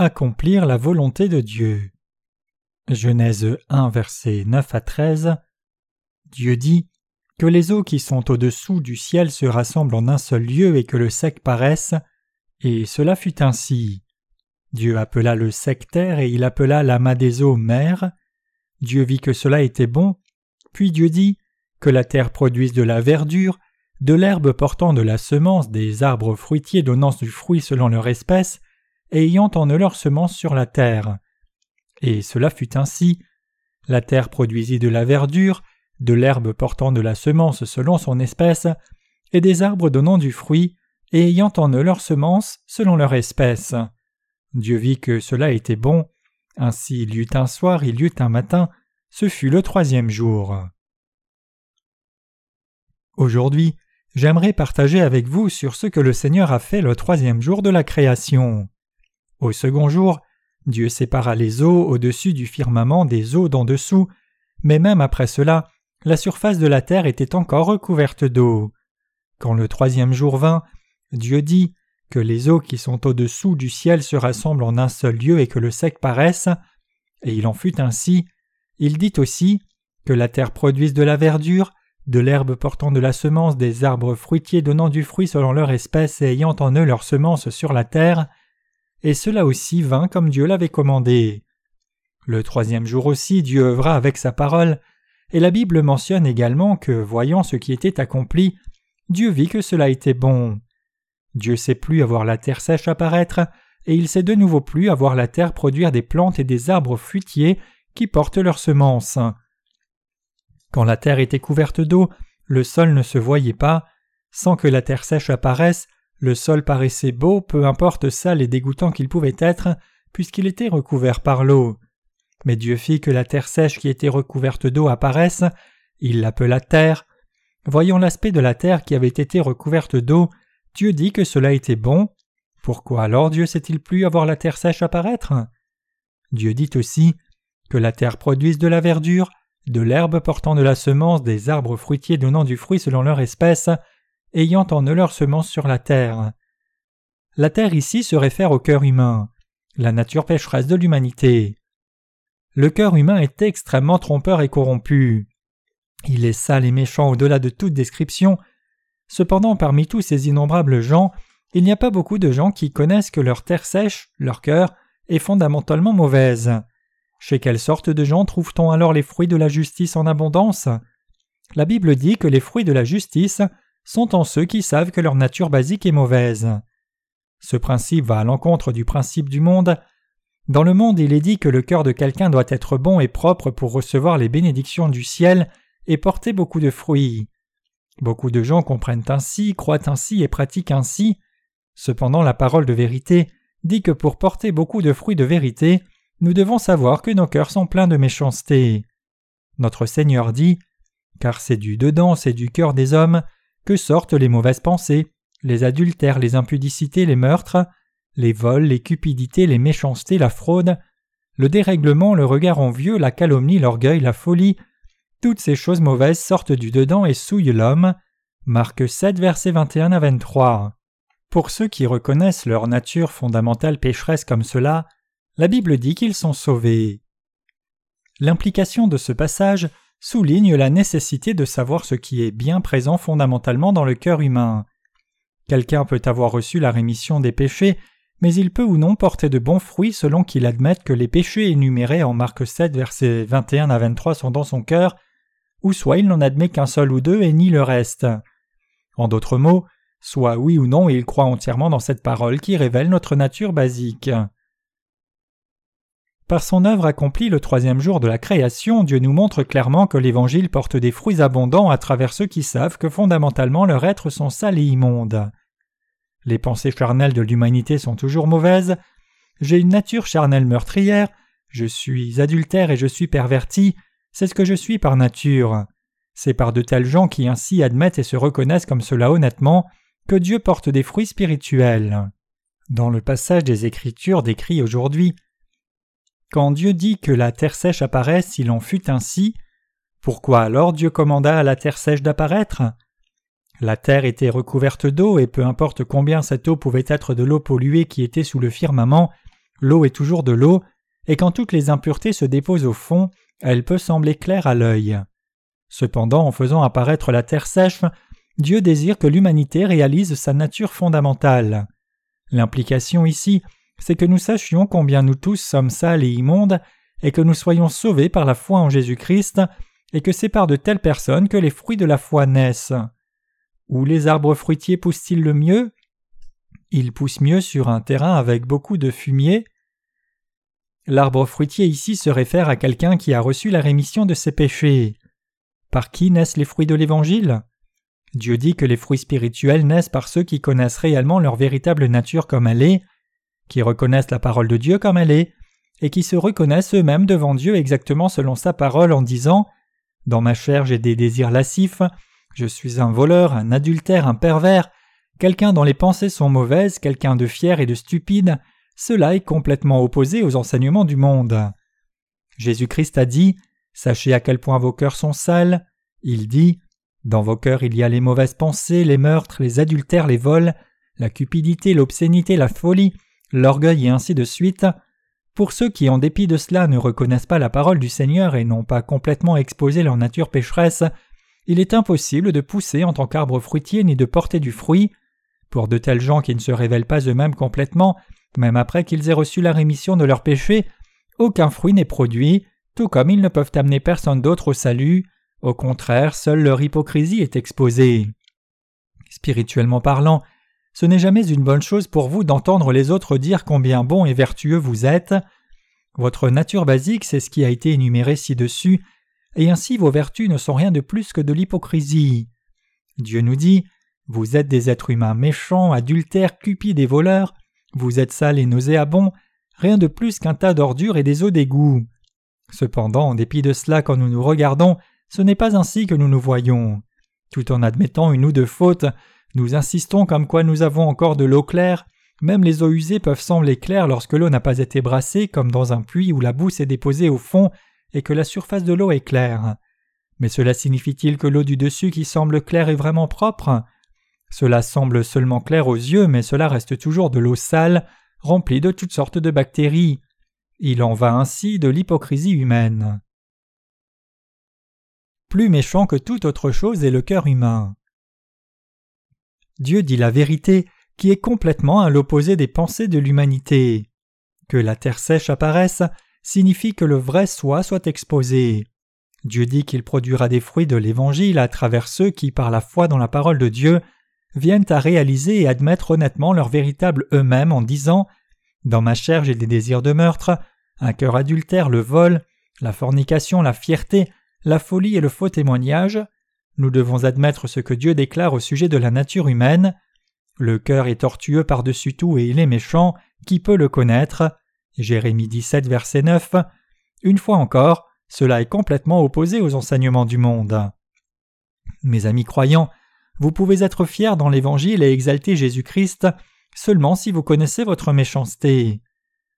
Accomplir la volonté de Dieu. Genèse 1 versets 9 à 13 Dieu dit que les eaux qui sont au-dessous du ciel se rassemblent en un seul lieu et que le sec paraisse, et cela fut ainsi. Dieu appela le sec terre et il appela l'amas des eaux mer. Dieu vit que cela était bon, puis Dieu dit que la terre produise de la verdure, de l'herbe portant de la semence, des arbres fruitiers donnant du fruit selon leur espèce, ayant en eux leur semence sur la terre. Et cela fut ainsi. La terre produisit de la verdure, de l'herbe portant de la semence selon son espèce, et des arbres donnant du fruit, et ayant en eux leur semence selon leur espèce. Dieu vit que cela était bon, ainsi il y eut un soir, il y eut un matin, ce fut le troisième jour. Aujourd'hui, j'aimerais partager avec vous sur ce que le Seigneur a fait le troisième jour de la création. Au second jour, Dieu sépara les eaux au-dessus du firmament des eaux d'en dessous, mais même après cela, la surface de la terre était encore recouverte d'eau. Quand le troisième jour vint, Dieu dit que les eaux qui sont au-dessous du ciel se rassemblent en un seul lieu et que le sec paraisse, et il en fut ainsi. Il dit aussi que la terre produise de la verdure, de l'herbe portant de la semence, des arbres fruitiers donnant du fruit selon leur espèce et ayant en eux leur semence sur la terre, et cela aussi vint comme Dieu l'avait commandé. Le troisième jour aussi Dieu œuvra avec sa parole, et la Bible mentionne également que, voyant ce qui était accompli, Dieu vit que cela était bon. Dieu sait plus avoir la terre sèche apparaître, et il sait de nouveau plus avoir la terre produire des plantes et des arbres fruitiers qui portent leurs semences. Quand la terre était couverte d'eau, le sol ne se voyait pas. Sans que la terre sèche apparaisse, le sol paraissait beau, peu importe sale et dégoûtant qu'il pouvait être, puisqu'il était recouvert par l'eau. Mais Dieu fit que la terre sèche qui était recouverte d'eau apparaisse, il l'appela terre. Voyant l'aspect de la terre qui avait été recouverte d'eau, Dieu dit que cela était bon. Pourquoi alors Dieu sait-il plus avoir la terre sèche apparaître? Dieu dit aussi que la terre produise de la verdure, de l'herbe portant de la semence, des arbres fruitiers donnant du fruit selon leur espèce, ayant en eux leur semence sur la terre. La terre ici se réfère au cœur humain, la nature pécheresse de l'humanité. Le cœur humain est extrêmement trompeur et corrompu. Il est sale et méchant au-delà de toute description. Cependant, parmi tous ces innombrables gens, il n'y a pas beaucoup de gens qui connaissent que leur terre sèche, leur cœur, est fondamentalement mauvaise. Chez quelle sorte de gens trouve-t-on alors les fruits de la justice en abondance? La Bible dit que les fruits de la justice sont en ceux qui savent que leur nature basique est mauvaise. Ce principe va à l'encontre du principe du monde. Dans le monde, il est dit que le cœur de quelqu'un doit être bon et propre pour recevoir les bénédictions du ciel et porter beaucoup de fruits. Beaucoup de gens comprennent ainsi, croient ainsi et pratiquent ainsi. Cependant, la parole de vérité dit que pour porter beaucoup de fruits de vérité, nous devons savoir que nos cœurs sont pleins de méchanceté. Notre Seigneur dit Car c'est du dedans, c'est du cœur des hommes sortent les mauvaises pensées, les adultères, les impudicités, les meurtres, les vols, les cupidités, les méchancetés, la fraude, le dérèglement, le regard envieux, la calomnie, l'orgueil, la folie, toutes ces choses mauvaises sortent du dedans et souillent l'homme. Marc 7, versets 21 à 23. Pour ceux qui reconnaissent leur nature fondamentale pécheresse comme cela, la Bible dit qu'ils sont sauvés. L'implication de ce passage souligne la nécessité de savoir ce qui est bien présent fondamentalement dans le cœur humain. Quelqu'un peut avoir reçu la rémission des péchés, mais il peut ou non porter de bons fruits selon qu'il admette que les péchés énumérés en Marc 7 versets 21 à 23 sont dans son cœur, ou soit il n'en admet qu'un seul ou deux et nie le reste. En d'autres mots, soit oui ou non il croit entièrement dans cette parole qui révèle notre nature basique. Par son œuvre accomplie le troisième jour de la création, Dieu nous montre clairement que l'Évangile porte des fruits abondants à travers ceux qui savent que fondamentalement leurs êtres sont sales et immondes. Les pensées charnelles de l'humanité sont toujours mauvaises. J'ai une nature charnelle meurtrière, je suis adultère et je suis perverti, c'est ce que je suis par nature. C'est par de tels gens qui ainsi admettent et se reconnaissent comme cela honnêtement que Dieu porte des fruits spirituels. Dans le passage des Écritures décrit aujourd'hui, quand Dieu dit que la terre sèche apparaisse, il en fut ainsi. Pourquoi alors Dieu commanda à la terre sèche d'apparaître? La terre était recouverte d'eau, et peu importe combien cette eau pouvait être de l'eau polluée qui était sous le firmament, l'eau est toujours de l'eau, et quand toutes les impuretés se déposent au fond, elle peut sembler claire à l'œil. Cependant, en faisant apparaître la terre sèche, Dieu désire que l'humanité réalise sa nature fondamentale. L'implication ici, c'est que nous sachions combien nous tous sommes sales et immondes, et que nous soyons sauvés par la foi en Jésus-Christ, et que c'est par de telles personnes que les fruits de la foi naissent. Où les arbres fruitiers poussent-ils le mieux? Ils poussent mieux sur un terrain avec beaucoup de fumier. L'arbre fruitier ici se réfère à quelqu'un qui a reçu la rémission de ses péchés. Par qui naissent les fruits de l'Évangile? Dieu dit que les fruits spirituels naissent par ceux qui connaissent réellement leur véritable nature comme elle est, qui reconnaissent la parole de Dieu comme elle est, et qui se reconnaissent eux-mêmes devant Dieu exactement selon sa parole en disant Dans ma chair j'ai des désirs lascifs, je suis un voleur, un adultère, un pervers, quelqu'un dont les pensées sont mauvaises, quelqu'un de fier et de stupide, cela est complètement opposé aux enseignements du monde. Jésus-Christ a dit Sachez à quel point vos cœurs sont sales. Il dit Dans vos cœurs il y a les mauvaises pensées, les meurtres, les adultères, les vols, la cupidité, l'obscénité, la folie, l'orgueil et ainsi de suite. Pour ceux qui, en dépit de cela, ne reconnaissent pas la parole du Seigneur et n'ont pas complètement exposé leur nature pécheresse, il est impossible de pousser en tant qu'arbre fruitier ni de porter du fruit. Pour de tels gens qui ne se révèlent pas eux-mêmes complètement, même après qu'ils aient reçu la rémission de leurs péchés, aucun fruit n'est produit, tout comme ils ne peuvent amener personne d'autre au salut. Au contraire, seule leur hypocrisie est exposée. Spirituellement parlant, ce n'est jamais une bonne chose pour vous d'entendre les autres dire combien bon et vertueux vous êtes. Votre nature basique, c'est ce qui a été énuméré ci-dessus, et ainsi vos vertus ne sont rien de plus que de l'hypocrisie. Dieu nous dit Vous êtes des êtres humains méchants, adultères, cupides et voleurs, vous êtes sales et nauséabonds, rien de plus qu'un tas d'ordures et des eaux d'égout. Cependant, en dépit de cela, quand nous nous regardons, ce n'est pas ainsi que nous nous voyons. Tout en admettant une ou deux fautes, nous insistons comme quoi nous avons encore de l'eau claire, même les eaux usées peuvent sembler claires lorsque l'eau n'a pas été brassée comme dans un puits où la boue s'est déposée au fond et que la surface de l'eau est claire. Mais cela signifie-t-il que l'eau du dessus qui semble claire est vraiment propre? Cela semble seulement clair aux yeux, mais cela reste toujours de l'eau sale, remplie de toutes sortes de bactéries. Il en va ainsi de l'hypocrisie humaine. Plus méchant que toute autre chose est le cœur humain. Dieu dit la vérité qui est complètement à l'opposé des pensées de l'humanité. Que la terre sèche apparaisse signifie que le vrai soi soit exposé. Dieu dit qu'il produira des fruits de l'Évangile à travers ceux qui, par la foi dans la parole de Dieu, viennent à réaliser et admettre honnêtement leur véritable eux-mêmes en disant Dans ma chair j'ai des désirs de meurtre, un cœur adultère, le vol, la fornication, la fierté, la folie et le faux témoignage. Nous devons admettre ce que Dieu déclare au sujet de la nature humaine. Le cœur est tortueux par-dessus tout et il est méchant, qui peut le connaître? Jérémie 17, verset 9. Une fois encore, cela est complètement opposé aux enseignements du monde. Mes amis croyants, vous pouvez être fiers dans l'Évangile et exalter Jésus-Christ seulement si vous connaissez votre méchanceté.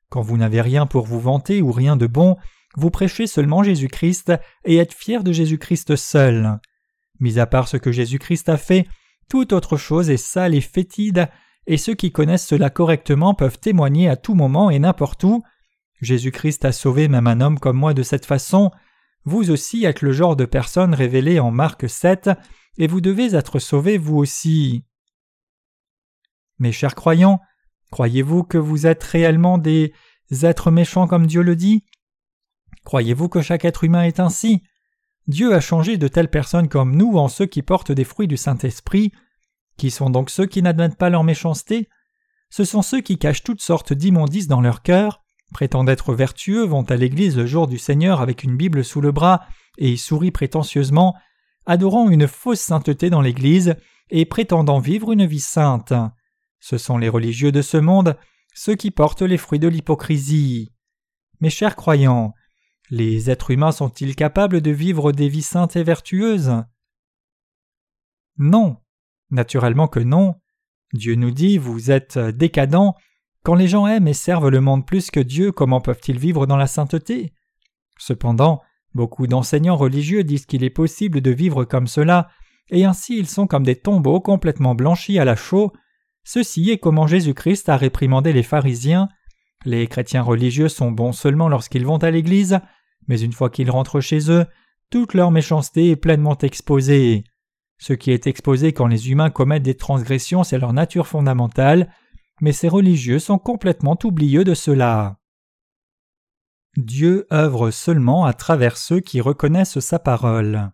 Quand vous n'avez rien pour vous vanter ou rien de bon, vous prêchez seulement Jésus-Christ et êtes fiers de Jésus-Christ seul. Mis à part ce que Jésus-Christ a fait, toute autre chose est sale et fétide, et ceux qui connaissent cela correctement peuvent témoigner à tout moment et n'importe où. Jésus-Christ a sauvé même un homme comme moi de cette façon. Vous aussi êtes le genre de personne révélée en Marc 7, et vous devez être sauvés vous aussi. Mes chers croyants, croyez-vous que vous êtes réellement des êtres méchants comme Dieu le dit? Croyez-vous que chaque être humain est ainsi? Dieu a changé de telles personnes comme nous en ceux qui portent des fruits du Saint-Esprit. Qui sont donc ceux qui n'admettent pas leur méchanceté Ce sont ceux qui cachent toutes sortes d'immondices dans leur cœur, prétendent être vertueux, vont à l'église le jour du Seigneur avec une Bible sous le bras et sourient prétentieusement, adorant une fausse sainteté dans l'église et prétendant vivre une vie sainte. Ce sont les religieux de ce monde, ceux qui portent les fruits de l'hypocrisie. Mes chers croyants, les êtres humains sont-ils capables de vivre des vies saintes et vertueuses? Non. Naturellement que non. Dieu nous dit Vous êtes décadents. Quand les gens aiment et servent le monde plus que Dieu, comment peuvent-ils vivre dans la sainteté? Cependant, beaucoup d'enseignants religieux disent qu'il est possible de vivre comme cela, et ainsi ils sont comme des tombeaux complètement blanchis à la chaux. Ceci est comment Jésus-Christ a réprimandé les pharisiens Les chrétiens religieux sont bons seulement lorsqu'ils vont à l'Église, mais une fois qu'ils rentrent chez eux, toute leur méchanceté est pleinement exposée. Ce qui est exposé quand les humains commettent des transgressions, c'est leur nature fondamentale, mais ces religieux sont complètement oublieux de cela. Dieu œuvre seulement à travers ceux qui reconnaissent sa parole.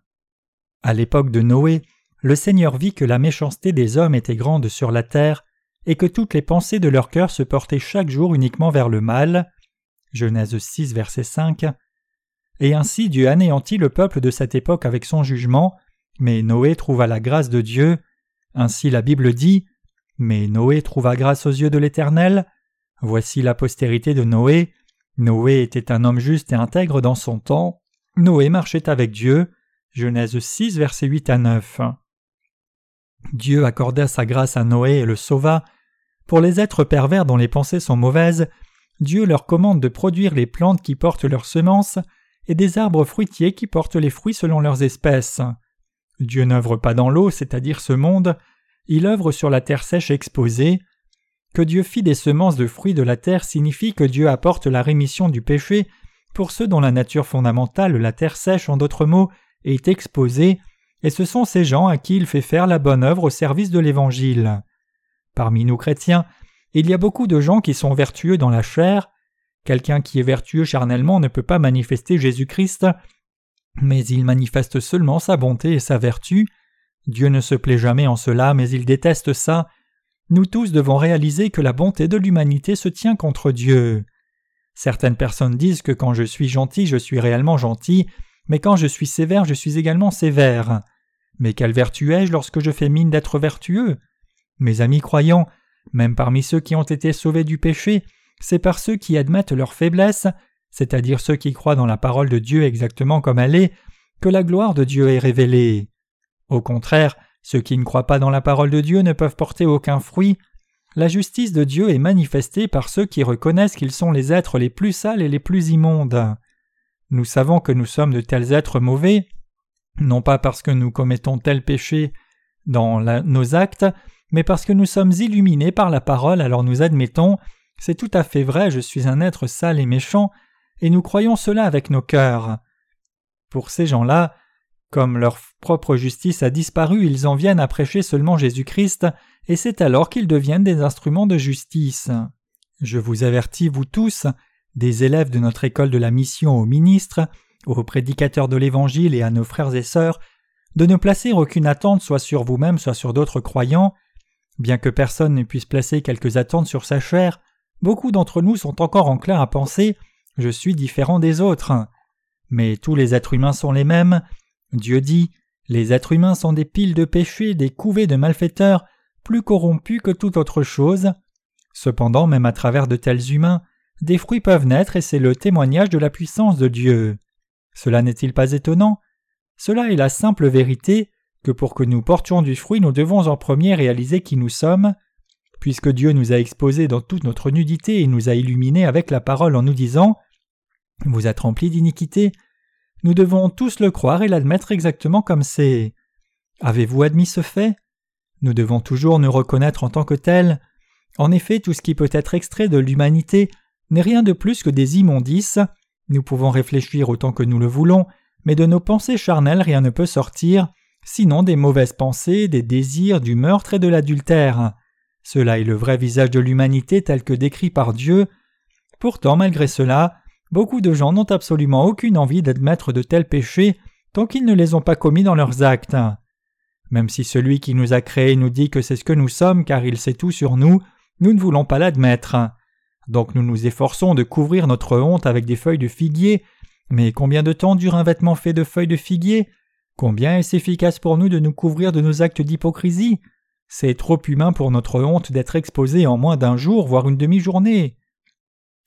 À l'époque de Noé, le Seigneur vit que la méchanceté des hommes était grande sur la terre et que toutes les pensées de leur cœur se portaient chaque jour uniquement vers le mal. Genèse 6, verset 5. Et ainsi Dieu anéantit le peuple de cette époque avec son jugement, mais Noé trouva la grâce de Dieu. Ainsi la Bible dit Mais Noé trouva grâce aux yeux de l'Éternel. Voici la postérité de Noé. Noé était un homme juste et intègre dans son temps. Noé marchait avec Dieu. Genèse 6, versets 8 à 9. Dieu accorda sa grâce à Noé et le sauva. Pour les êtres pervers dont les pensées sont mauvaises, Dieu leur commande de produire les plantes qui portent leurs semences et des arbres fruitiers qui portent les fruits selon leurs espèces. Dieu n'œuvre pas dans l'eau, c'est-à-dire ce monde, il œuvre sur la terre sèche exposée. Que Dieu fit des semences de fruits de la terre signifie que Dieu apporte la rémission du péché pour ceux dont la nature fondamentale, la terre sèche en d'autres mots, est exposée, et ce sont ces gens à qui il fait faire la bonne œuvre au service de l'Évangile. Parmi nous chrétiens, il y a beaucoup de gens qui sont vertueux dans la chair. Quelqu'un qui est vertueux charnellement ne peut pas manifester Jésus-Christ, mais il manifeste seulement sa bonté et sa vertu. Dieu ne se plaît jamais en cela, mais il déteste ça. Nous tous devons réaliser que la bonté de l'humanité se tient contre Dieu. Certaines personnes disent que quand je suis gentil, je suis réellement gentil, mais quand je suis sévère, je suis également sévère. Mais quelle vertu ai-je lorsque je fais mine d'être vertueux? Mes amis croyants, même parmi ceux qui ont été sauvés du péché, c'est par ceux qui admettent leur faiblesse, c'est-à-dire ceux qui croient dans la parole de Dieu exactement comme elle est, que la gloire de Dieu est révélée. Au contraire, ceux qui ne croient pas dans la parole de Dieu ne peuvent porter aucun fruit. La justice de Dieu est manifestée par ceux qui reconnaissent qu'ils sont les êtres les plus sales et les plus immondes. Nous savons que nous sommes de tels êtres mauvais, non pas parce que nous commettons tel péché dans nos actes, mais parce que nous sommes illuminés par la parole, alors nous admettons c'est tout à fait vrai, je suis un être sale et méchant, et nous croyons cela avec nos cœurs. Pour ces gens-là, comme leur propre justice a disparu, ils en viennent à prêcher seulement Jésus-Christ, et c'est alors qu'ils deviennent des instruments de justice. Je vous avertis, vous tous, des élèves de notre école de la mission aux ministres, aux prédicateurs de l'Évangile et à nos frères et sœurs, de ne placer aucune attente soit sur vous-même, soit sur d'autres croyants. Bien que personne ne puisse placer quelques attentes sur sa chair, beaucoup d'entre nous sont encore enclins à penser Je suis différent des autres. Mais tous les êtres humains sont les mêmes. Dieu dit Les êtres humains sont des piles de péchés, des couvées de malfaiteurs, plus corrompus que toute autre chose. Cependant, même à travers de tels humains, des fruits peuvent naître et c'est le témoignage de la puissance de Dieu. Cela n'est-il pas étonnant? Cela est la simple vérité que pour que nous portions du fruit nous devons en premier réaliser qui nous sommes. Puisque Dieu nous a exposés dans toute notre nudité et nous a illuminés avec la parole en nous disant Vous êtes remplis d'iniquité, nous devons tous le croire et l'admettre exactement comme c'est. Avez-vous admis ce fait? Nous devons toujours nous reconnaître en tant que tels. En effet, tout ce qui peut être extrait de l'humanité n'est rien de plus que des immondices. Nous pouvons réfléchir autant que nous le voulons, mais de nos pensées charnelles rien ne peut sortir, sinon des mauvaises pensées, des désirs, du meurtre et de l'adultère. Cela est le vrai visage de l'humanité tel que décrit par Dieu. Pourtant, malgré cela, beaucoup de gens n'ont absolument aucune envie d'admettre de tels péchés tant qu'ils ne les ont pas commis dans leurs actes. Même si celui qui nous a créés nous dit que c'est ce que nous sommes car il sait tout sur nous, nous ne voulons pas l'admettre. Donc nous nous efforçons de couvrir notre honte avec des feuilles de figuier, mais combien de temps dure un vêtement fait de feuilles de figuier? Combien est-ce efficace pour nous de nous couvrir de nos actes d'hypocrisie? C'est trop humain pour notre honte d'être exposé en moins d'un jour, voire une demi-journée.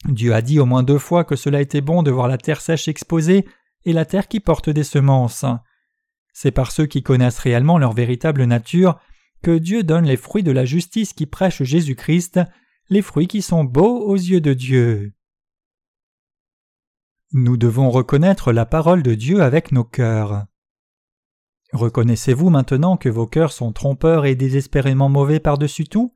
Dieu a dit au moins deux fois que cela était bon de voir la terre sèche exposée et la terre qui porte des semences. C'est par ceux qui connaissent réellement leur véritable nature que Dieu donne les fruits de la justice qui prêche Jésus-Christ les fruits qui sont beaux aux yeux de Dieu. Nous devons reconnaître la parole de Dieu avec nos cœurs. Reconnaissez-vous maintenant que vos cœurs sont trompeurs et désespérément mauvais par-dessus tout?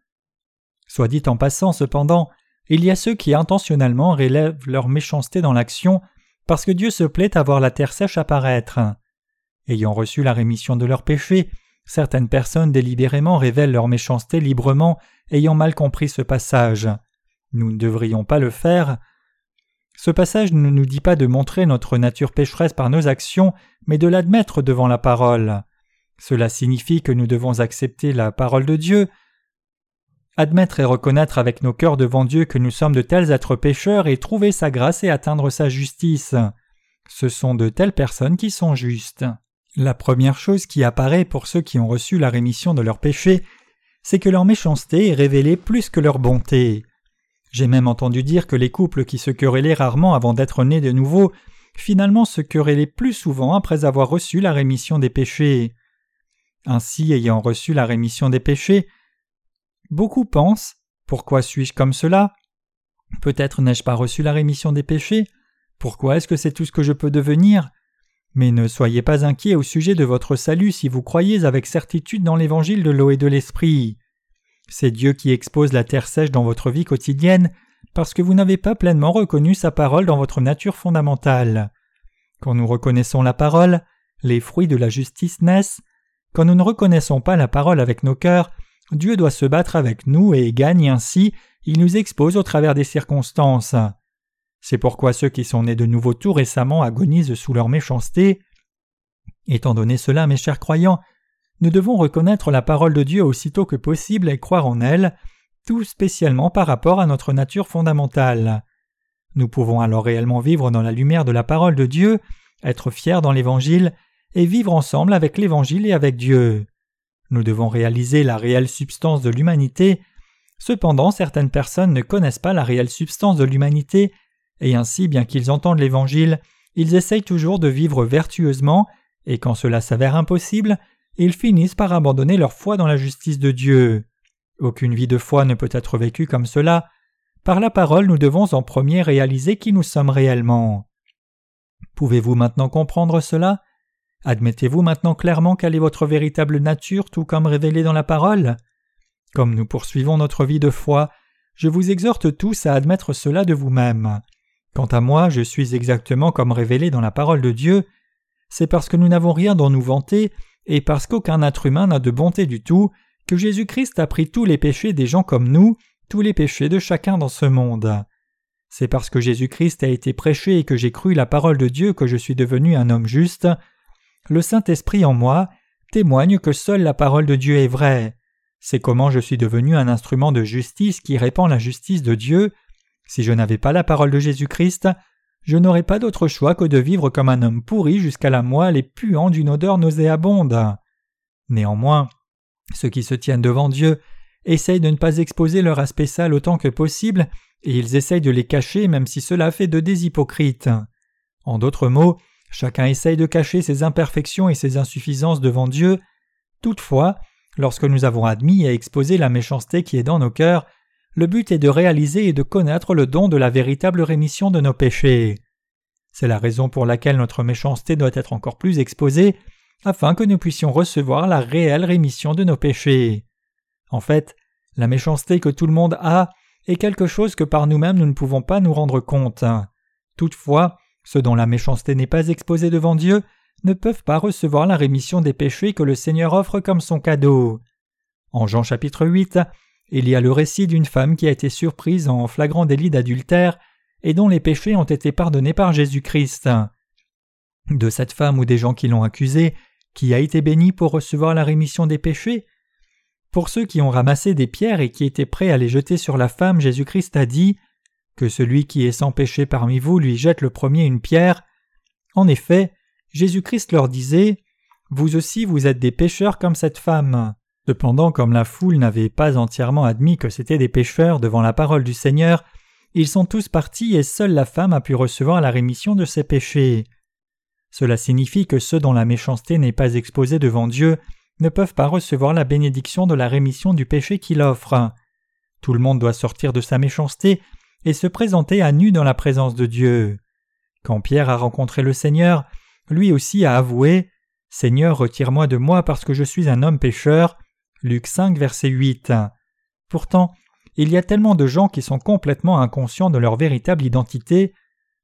Soit dit en passant cependant, il y a ceux qui intentionnellement relèvent leur méchanceté dans l'action parce que Dieu se plaît à voir la terre sèche apparaître. Ayant reçu la rémission de leurs péchés, certaines personnes délibérément révèlent leur méchanceté librement, ayant mal compris ce passage. Nous ne devrions pas le faire. Ce passage ne nous dit pas de montrer notre nature pécheresse par nos actions, mais de l'admettre devant la parole. Cela signifie que nous devons accepter la parole de Dieu, admettre et reconnaître avec nos cœurs devant Dieu que nous sommes de tels êtres pécheurs et trouver sa grâce et atteindre sa justice. Ce sont de telles personnes qui sont justes. La première chose qui apparaît pour ceux qui ont reçu la rémission de leurs péchés, c'est que leur méchanceté est révélée plus que leur bonté. J'ai même entendu dire que les couples qui se querellaient rarement avant d'être nés de nouveau, finalement se querellaient plus souvent après avoir reçu la rémission des péchés. Ainsi, ayant reçu la rémission des péchés, Beaucoup pensent Pourquoi suis-je comme cela? Peut-être n'ai-je pas reçu la rémission des péchés Pourquoi est-ce que c'est tout ce que je peux devenir? Mais ne soyez pas inquiets au sujet de votre salut si vous croyez avec certitude dans l'évangile de l'eau et de l'esprit. C'est Dieu qui expose la terre sèche dans votre vie quotidienne parce que vous n'avez pas pleinement reconnu sa parole dans votre nature fondamentale. Quand nous reconnaissons la parole, les fruits de la justice naissent. Quand nous ne reconnaissons pas la parole avec nos cœurs, Dieu doit se battre avec nous et gagne ainsi, il nous expose au travers des circonstances. C'est pourquoi ceux qui sont nés de nouveau tout récemment agonisent sous leur méchanceté. Étant donné cela, mes chers croyants, nous devons reconnaître la parole de Dieu aussitôt que possible et croire en elle, tout spécialement par rapport à notre nature fondamentale. Nous pouvons alors réellement vivre dans la lumière de la parole de Dieu, être fiers dans l'Évangile, et vivre ensemble avec l'Évangile et avec Dieu. Nous devons réaliser la réelle substance de l'humanité. Cependant, certaines personnes ne connaissent pas la réelle substance de l'humanité, et ainsi, bien qu'ils entendent l'Évangile, ils essayent toujours de vivre vertueusement, et quand cela s'avère impossible, ils finissent par abandonner leur foi dans la justice de Dieu. Aucune vie de foi ne peut être vécue comme cela. Par la parole, nous devons en premier réaliser qui nous sommes réellement. Pouvez-vous maintenant comprendre cela? Admettez-vous maintenant clairement quelle est votre véritable nature tout comme révélée dans la parole? Comme nous poursuivons notre vie de foi, je vous exhorte tous à admettre cela de vous-même. Quant à moi, je suis exactement comme révélé dans la parole de Dieu. C'est parce que nous n'avons rien dont nous vanter et parce qu'aucun être humain n'a de bonté du tout que Jésus-Christ a pris tous les péchés des gens comme nous, tous les péchés de chacun dans ce monde. C'est parce que Jésus-Christ a été prêché et que j'ai cru la parole de Dieu que je suis devenu un homme juste le Saint-Esprit en moi témoigne que seule la parole de Dieu est vraie. C'est comment je suis devenu un instrument de justice qui répand la justice de Dieu. Si je n'avais pas la parole de Jésus-Christ, je n'aurais pas d'autre choix que de vivre comme un homme pourri jusqu'à la moelle et puant d'une odeur nauséabonde. Néanmoins, ceux qui se tiennent devant Dieu essayent de ne pas exposer leur aspect sale autant que possible, et ils essayent de les cacher même si cela fait de des hypocrites. En d'autres mots, Chacun essaye de cacher ses imperfections et ses insuffisances devant Dieu. Toutefois, lorsque nous avons admis et exposé la méchanceté qui est dans nos cœurs, le but est de réaliser et de connaître le don de la véritable rémission de nos péchés. C'est la raison pour laquelle notre méchanceté doit être encore plus exposée, afin que nous puissions recevoir la réelle rémission de nos péchés. En fait, la méchanceté que tout le monde a est quelque chose que par nous-mêmes nous ne pouvons pas nous rendre compte. Toutefois, ceux dont la méchanceté n'est pas exposée devant Dieu ne peuvent pas recevoir la rémission des péchés que le Seigneur offre comme son cadeau. En Jean chapitre 8, il y a le récit d'une femme qui a été surprise en flagrant délit d'adultère et dont les péchés ont été pardonnés par Jésus-Christ. De cette femme ou des gens qui l'ont accusée, qui a été béni pour recevoir la rémission des péchés? Pour ceux qui ont ramassé des pierres et qui étaient prêts à les jeter sur la femme, Jésus-Christ a dit que celui qui est sans péché parmi vous lui jette le premier une pierre. En effet, Jésus-Christ leur disait Vous aussi vous êtes des pécheurs comme cette femme. Cependant, comme la foule n'avait pas entièrement admis que c'étaient des pécheurs devant la parole du Seigneur, ils sont tous partis et seule la femme a pu recevoir la rémission de ses péchés. Cela signifie que ceux dont la méchanceté n'est pas exposée devant Dieu ne peuvent pas recevoir la bénédiction de la rémission du péché qu'il offre. Tout le monde doit sortir de sa méchanceté et se présenter à nu dans la présence de Dieu. Quand Pierre a rencontré le Seigneur, lui aussi a avoué Seigneur, retire-moi de moi parce que je suis un homme pécheur. Luc 5, verset 8. Pourtant, il y a tellement de gens qui sont complètement inconscients de leur véritable identité.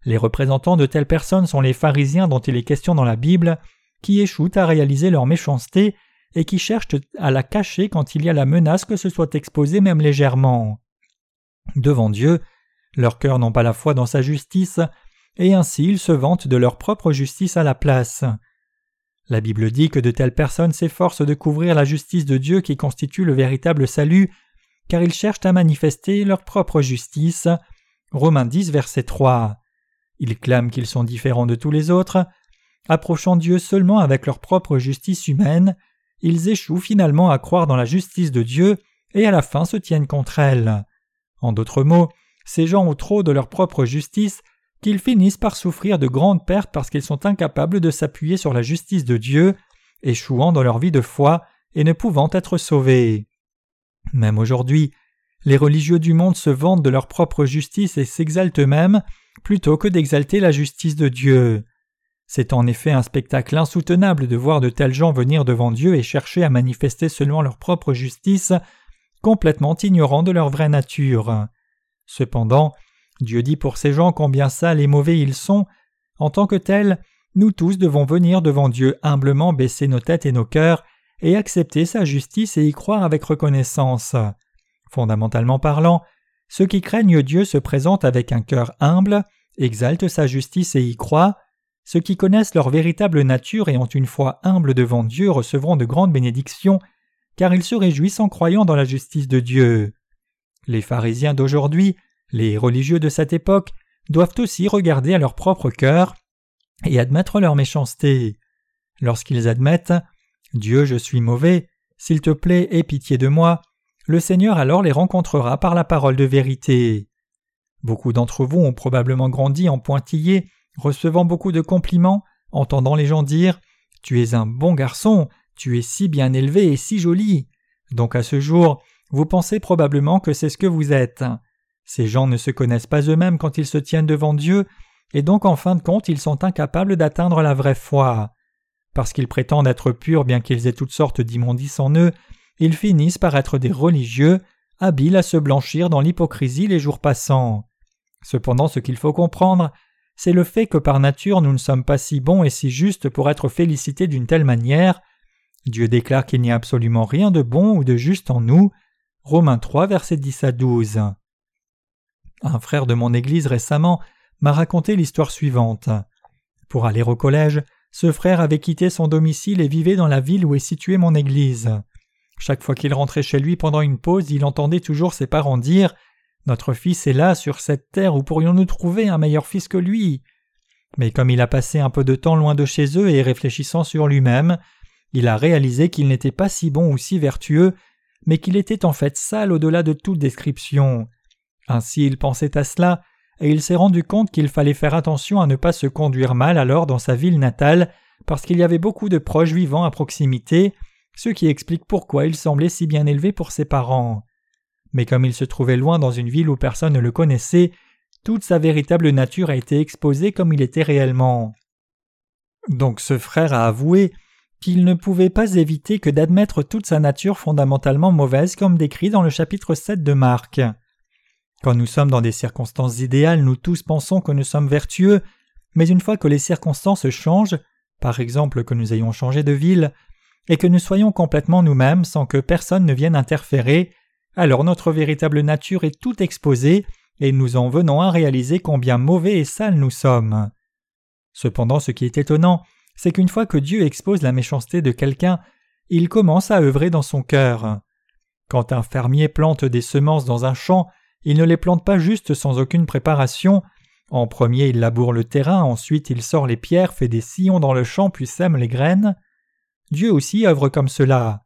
Les représentants de telles personnes sont les pharisiens dont il est question dans la Bible, qui échouent à réaliser leur méchanceté et qui cherchent à la cacher quand il y a la menace que ce soit exposé même légèrement. Devant Dieu, leurs cœurs n'ont pas la foi dans sa justice, et ainsi ils se vantent de leur propre justice à la place. La Bible dit que de telles personnes s'efforcent de couvrir la justice de Dieu qui constitue le véritable salut, car ils cherchent à manifester leur propre justice. Romains 10, verset 3. Ils clament qu'ils sont différents de tous les autres, approchant Dieu seulement avec leur propre justice humaine, ils échouent finalement à croire dans la justice de Dieu et à la fin se tiennent contre elle. En d'autres mots, ces gens ont trop de leur propre justice qu'ils finissent par souffrir de grandes pertes parce qu'ils sont incapables de s'appuyer sur la justice de Dieu, échouant dans leur vie de foi et ne pouvant être sauvés. Même aujourd'hui, les religieux du monde se vantent de leur propre justice et s'exaltent eux-mêmes plutôt que d'exalter la justice de Dieu. C'est en effet un spectacle insoutenable de voir de tels gens venir devant Dieu et chercher à manifester seulement leur propre justice, complètement ignorant de leur vraie nature. Cependant, Dieu dit pour ces gens combien sales et mauvais ils sont. En tant que tels, nous tous devons venir devant Dieu humblement baisser nos têtes et nos cœurs et accepter sa justice et y croire avec reconnaissance. Fondamentalement parlant, ceux qui craignent Dieu se présentent avec un cœur humble, exaltent sa justice et y croient, ceux qui connaissent leur véritable nature et ont une foi humble devant Dieu recevront de grandes bénédictions, car ils se réjouissent en croyant dans la justice de Dieu. Les pharisiens d'aujourd'hui, les religieux de cette époque, doivent aussi regarder à leur propre cœur et admettre leur méchanceté. Lorsqu'ils admettent Dieu, je suis mauvais, s'il te plaît, aie pitié de moi, le Seigneur alors les rencontrera par la parole de vérité. Beaucoup d'entre vous ont probablement grandi en pointillés recevant beaucoup de compliments, entendant les gens dire Tu es un bon garçon, tu es si bien élevé et si joli. Donc à ce jour, vous pensez probablement que c'est ce que vous êtes. Ces gens ne se connaissent pas eux-mêmes quand ils se tiennent devant Dieu, et donc en fin de compte ils sont incapables d'atteindre la vraie foi. Parce qu'ils prétendent être purs bien qu'ils aient toutes sortes d'immondices en eux, ils finissent par être des religieux, habiles à se blanchir dans l'hypocrisie les jours passants. Cependant ce qu'il faut comprendre, c'est le fait que par nature nous ne sommes pas si bons et si justes pour être félicités d'une telle manière. Dieu déclare qu'il n'y a absolument rien de bon ou de juste en nous. Romains 3, versets 10 à 12. Un frère de mon église récemment m'a raconté l'histoire suivante. Pour aller au collège, ce frère avait quitté son domicile et vivait dans la ville où est située mon église. Chaque fois qu'il rentrait chez lui pendant une pause, il entendait toujours ses parents dire notre fils est là sur cette terre où pourrions-nous trouver un meilleur fils que lui? Mais comme il a passé un peu de temps loin de chez eux et réfléchissant sur lui-même, il a réalisé qu'il n'était pas si bon ou si vertueux, mais qu'il était en fait sale au-delà de toute description. Ainsi il pensait à cela, et il s'est rendu compte qu'il fallait faire attention à ne pas se conduire mal alors dans sa ville natale, parce qu'il y avait beaucoup de proches vivants à proximité, ce qui explique pourquoi il semblait si bien élevé pour ses parents mais comme il se trouvait loin dans une ville où personne ne le connaissait, toute sa véritable nature a été exposée comme il était réellement. Donc ce frère a avoué qu'il ne pouvait pas éviter que d'admettre toute sa nature fondamentalement mauvaise comme décrit dans le chapitre 7 de Marc. Quand nous sommes dans des circonstances idéales, nous tous pensons que nous sommes vertueux, mais une fois que les circonstances changent, par exemple que nous ayons changé de ville, et que nous soyons complètement nous-mêmes sans que personne ne vienne interférer, alors notre véritable nature est tout exposée et nous en venons à réaliser combien mauvais et sales nous sommes. Cependant, ce qui est étonnant, c'est qu'une fois que Dieu expose la méchanceté de quelqu'un, il commence à œuvrer dans son cœur. Quand un fermier plante des semences dans un champ, il ne les plante pas juste sans aucune préparation. En premier, il laboure le terrain, ensuite il sort les pierres, fait des sillons dans le champ, puis sème les graines. Dieu aussi œuvre comme cela.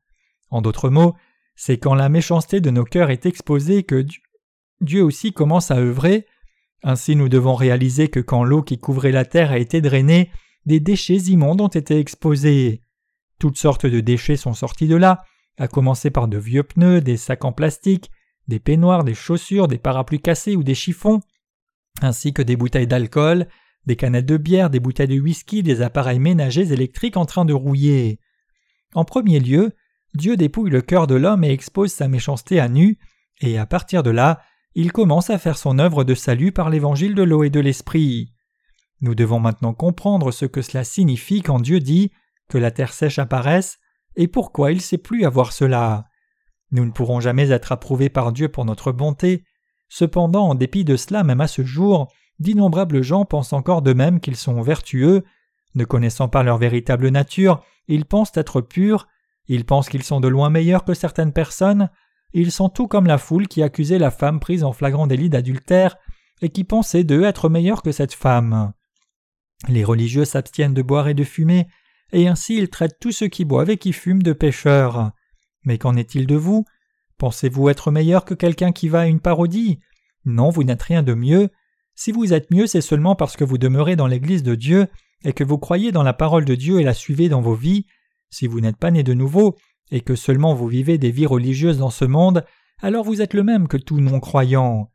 En d'autres mots, c'est quand la méchanceté de nos cœurs est exposée que Dieu aussi commence à œuvrer. Ainsi nous devons réaliser que quand l'eau qui couvrait la terre a été drainée, des déchets immondes ont été exposés. Toutes sortes de déchets sont sortis de là, à commencer par de vieux pneus, des sacs en plastique, des peignoirs, des chaussures, des parapluies cassés ou des chiffons, ainsi que des bouteilles d'alcool, des canettes de bière, des bouteilles de whisky, des appareils ménagers électriques en train de rouiller. En premier lieu, Dieu dépouille le cœur de l'homme et expose sa méchanceté à nu, et à partir de là, il commence à faire son œuvre de salut par l'évangile de l'eau et de l'esprit. Nous devons maintenant comprendre ce que cela signifie quand Dieu dit que la terre sèche apparaisse et pourquoi il sait plus avoir cela. Nous ne pourrons jamais être approuvés par Dieu pour notre bonté. Cependant, en dépit de cela, même à ce jour, d'innombrables gens pensent encore d'eux-mêmes qu'ils sont vertueux. Ne connaissant pas leur véritable nature, ils pensent être purs, ils pensent qu'ils sont de loin meilleurs que certaines personnes, ils sont tout comme la foule qui accusait la femme prise en flagrant délit d'adultère et qui pensait d'eux être meilleurs que cette femme. Les religieux s'abstiennent de boire et de fumer, et ainsi ils traitent tous ceux qui boivent et qui fument de pécheurs. Mais qu'en est-il de vous? Pensez-vous être meilleur que quelqu'un qui va à une parodie? Non, vous n'êtes rien de mieux. Si vous êtes mieux, c'est seulement parce que vous demeurez dans l'Église de Dieu et que vous croyez dans la parole de Dieu et la suivez dans vos vies. Si vous n'êtes pas né de nouveau et que seulement vous vivez des vies religieuses dans ce monde, alors vous êtes le même que tout non-croyant.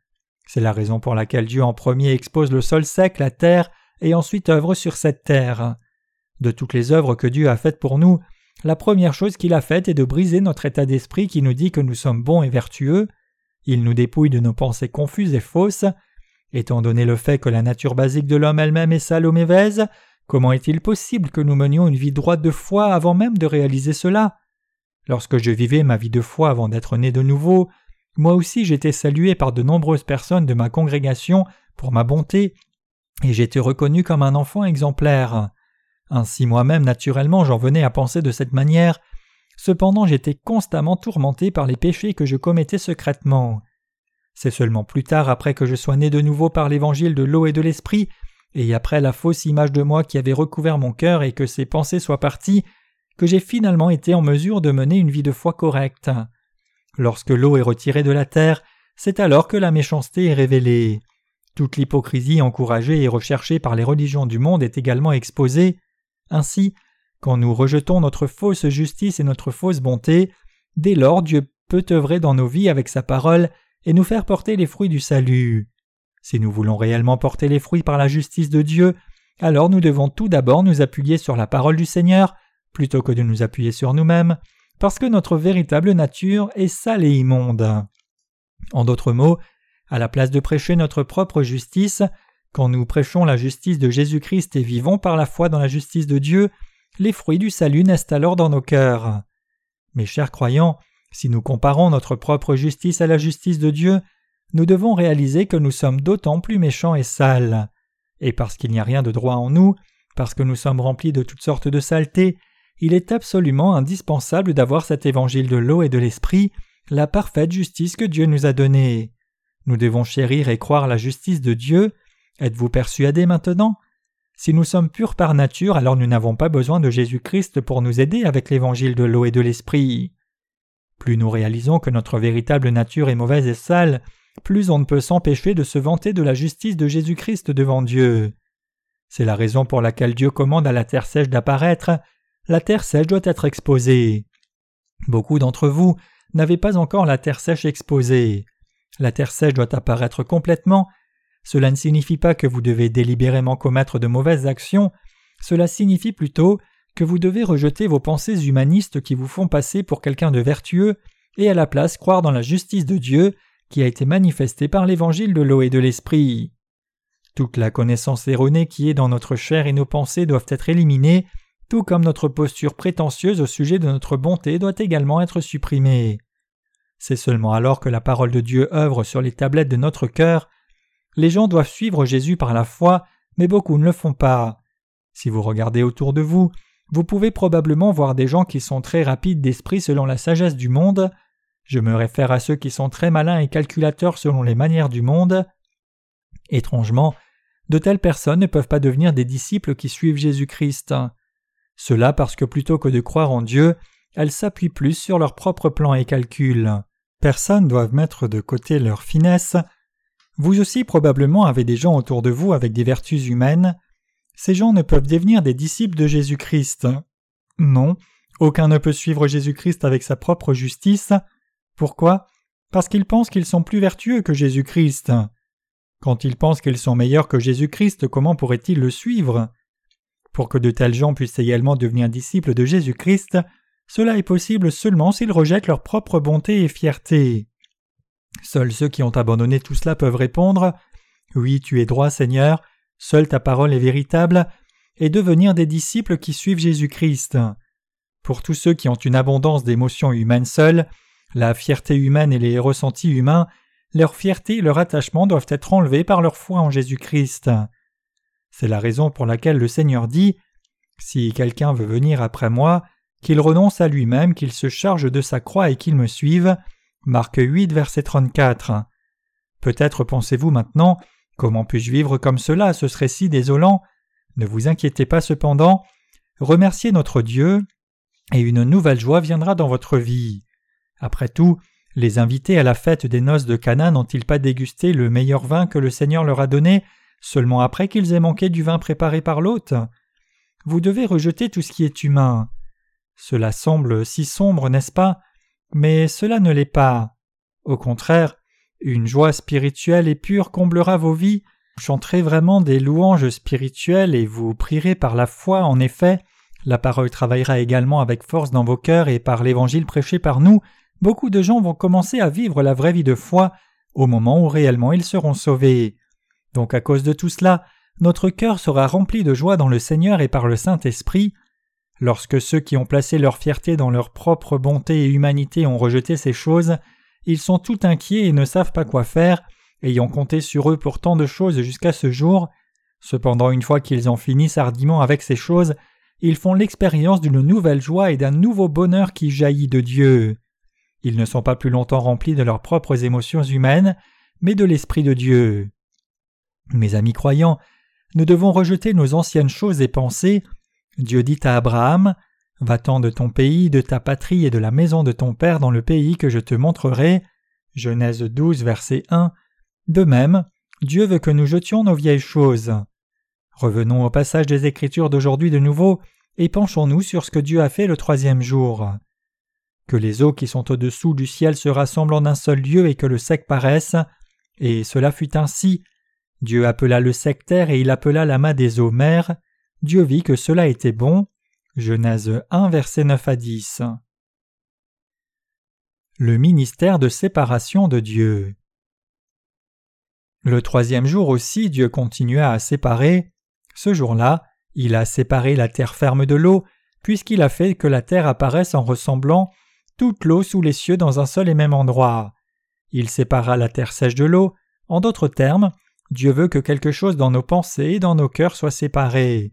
C'est la raison pour laquelle Dieu en premier expose le sol sec, la terre, et ensuite œuvre sur cette terre. De toutes les œuvres que Dieu a faites pour nous, la première chose qu'il a faite est de briser notre état d'esprit qui nous dit que nous sommes bons et vertueux. Il nous dépouille de nos pensées confuses et fausses. Étant donné le fait que la nature basique de l'homme elle-même est sale ou mauvaise, comment est-il possible que nous menions une vie droite de foi avant même de réaliser cela? Lorsque je vivais ma vie de foi avant d'être né de nouveau, moi aussi j'étais salué par de nombreuses personnes de ma congrégation pour ma bonté, et j'étais reconnu comme un enfant exemplaire. Ainsi moi-même naturellement j'en venais à penser de cette manière, cependant j'étais constamment tourmenté par les péchés que je commettais secrètement. C'est seulement plus tard, après que je sois né de nouveau par l'évangile de l'eau et de l'esprit, et après la fausse image de moi qui avait recouvert mon cœur et que ces pensées soient parties, que j'ai finalement été en mesure de mener une vie de foi correcte. Lorsque l'eau est retirée de la terre, c'est alors que la méchanceté est révélée. Toute l'hypocrisie encouragée et recherchée par les religions du monde est également exposée. Ainsi, quand nous rejetons notre fausse justice et notre fausse bonté, dès lors Dieu peut œuvrer dans nos vies avec sa parole et nous faire porter les fruits du salut. Si nous voulons réellement porter les fruits par la justice de Dieu, alors nous devons tout d'abord nous appuyer sur la parole du Seigneur plutôt que de nous appuyer sur nous-mêmes, parce que notre véritable nature est sale et immonde. En d'autres mots, à la place de prêcher notre propre justice, quand nous prêchons la justice de Jésus-Christ et vivons par la foi dans la justice de Dieu, les fruits du salut naissent alors dans nos cœurs. Mes chers croyants, si nous comparons notre propre justice à la justice de Dieu, nous devons réaliser que nous sommes d'autant plus méchants et sales. Et parce qu'il n'y a rien de droit en nous, parce que nous sommes remplis de toutes sortes de saletés, il est absolument indispensable d'avoir cet évangile de l'eau et de l'esprit, la parfaite justice que Dieu nous a donnée. Nous devons chérir et croire la justice de Dieu. Êtes-vous persuadé maintenant? Si nous sommes purs par nature, alors nous n'avons pas besoin de Jésus-Christ pour nous aider avec l'évangile de l'eau et de l'esprit. Plus nous réalisons que notre véritable nature est mauvaise et sale, plus on ne peut s'empêcher de se vanter de la justice de Jésus-Christ devant Dieu. C'est la raison pour laquelle Dieu commande à la terre sèche d'apparaître. La terre sèche doit être exposée. Beaucoup d'entre vous n'avaient pas encore la terre sèche exposée. La terre sèche doit apparaître complètement. Cela ne signifie pas que vous devez délibérément commettre de mauvaises actions, cela signifie plutôt que vous devez rejeter vos pensées humanistes qui vous font passer pour quelqu'un de vertueux et à la place croire dans la justice de Dieu qui a été manifestée par l'évangile de l'eau et de l'esprit. Toute la connaissance erronée qui est dans notre chair et nos pensées doivent être éliminées, tout comme notre posture prétentieuse au sujet de notre bonté doit également être supprimée. C'est seulement alors que la parole de Dieu œuvre sur les tablettes de notre cœur. Les gens doivent suivre Jésus par la foi, mais beaucoup ne le font pas. Si vous regardez autour de vous, vous pouvez probablement voir des gens qui sont très rapides d'esprit selon la sagesse du monde. Je me réfère à ceux qui sont très malins et calculateurs selon les manières du monde. Étrangement, de telles personnes ne peuvent pas devenir des disciples qui suivent Jésus-Christ. Cela parce que plutôt que de croire en Dieu, elles s'appuient plus sur leurs propres plans et calculs. Personne doivent mettre de côté leur finesse. Vous aussi probablement avez des gens autour de vous avec des vertus humaines. Ces gens ne peuvent devenir des disciples de Jésus-Christ. Non, aucun ne peut suivre Jésus-Christ avec sa propre justice. Pourquoi? Parce qu'ils pensent qu'ils sont plus vertueux que Jésus-Christ. Quand ils pensent qu'ils sont meilleurs que Jésus-Christ, comment pourraient-ils le suivre? Pour que de tels gens puissent également devenir disciples de Jésus-Christ, cela est possible seulement s'ils rejettent leur propre bonté et fierté. Seuls ceux qui ont abandonné tout cela peuvent répondre Oui, tu es droit, Seigneur, seule ta parole est véritable, et devenir des disciples qui suivent Jésus-Christ. Pour tous ceux qui ont une abondance d'émotions humaines seules, la fierté humaine et les ressentis humains, leur fierté et leur attachement doivent être enlevés par leur foi en Jésus-Christ. C'est la raison pour laquelle le Seigneur dit Si quelqu'un veut venir après moi, qu'il renonce à lui-même, qu'il se charge de sa croix et qu'il me suive. Marc 8, verset 34. Peut-être pensez-vous maintenant Comment puis-je vivre comme cela Ce serait si désolant? Ne vous inquiétez pas cependant. Remerciez notre Dieu, et une nouvelle joie viendra dans votre vie. Après tout, les invités à la fête des noces de Cana n'ont-ils pas dégusté le meilleur vin que le Seigneur leur a donné seulement après qu'ils aient manqué du vin préparé par l'hôte? Vous devez rejeter tout ce qui est humain. Cela semble si sombre, n'est-ce pas? Mais cela ne l'est pas. Au contraire, une joie spirituelle et pure comblera vos vies, chanterez vraiment des louanges spirituelles et vous prierez par la foi, en effet, la parole travaillera également avec force dans vos cœurs et par l'évangile prêché par nous, beaucoup de gens vont commencer à vivre la vraie vie de foi au moment où réellement ils seront sauvés. Donc à cause de tout cela, notre cœur sera rempli de joie dans le Seigneur et par le Saint-Esprit, Lorsque ceux qui ont placé leur fierté dans leur propre bonté et humanité ont rejeté ces choses, ils sont tout inquiets et ne savent pas quoi faire, ayant compté sur eux pour tant de choses jusqu'à ce jour. Cependant, une fois qu'ils en finissent hardiment avec ces choses, ils font l'expérience d'une nouvelle joie et d'un nouveau bonheur qui jaillit de Dieu. Ils ne sont pas plus longtemps remplis de leurs propres émotions humaines, mais de l'Esprit de Dieu. Mes amis croyants, nous devons rejeter nos anciennes choses et pensées Dieu dit à Abraham Va-t'en de ton pays, de ta patrie et de la maison de ton père dans le pays que je te montrerai. Genèse 12, verset 1. De même, Dieu veut que nous jetions nos vieilles choses. Revenons au passage des Écritures d'aujourd'hui de nouveau et penchons-nous sur ce que Dieu a fait le troisième jour. Que les eaux qui sont au-dessous du ciel se rassemblent en un seul lieu et que le sec paraisse. Et cela fut ainsi. Dieu appela le sec terre et il appela l'amas des eaux mer. Dieu vit que cela était bon. Genèse 1, verset 9 à 10. Le ministère de séparation de Dieu. Le troisième jour aussi, Dieu continua à séparer. Ce jour-là, il a séparé la terre ferme de l'eau, puisqu'il a fait que la terre apparaisse en ressemblant toute l'eau sous les cieux dans un seul et même endroit. Il sépara la terre sèche de l'eau. En d'autres termes, Dieu veut que quelque chose dans nos pensées et dans nos cœurs soit séparé.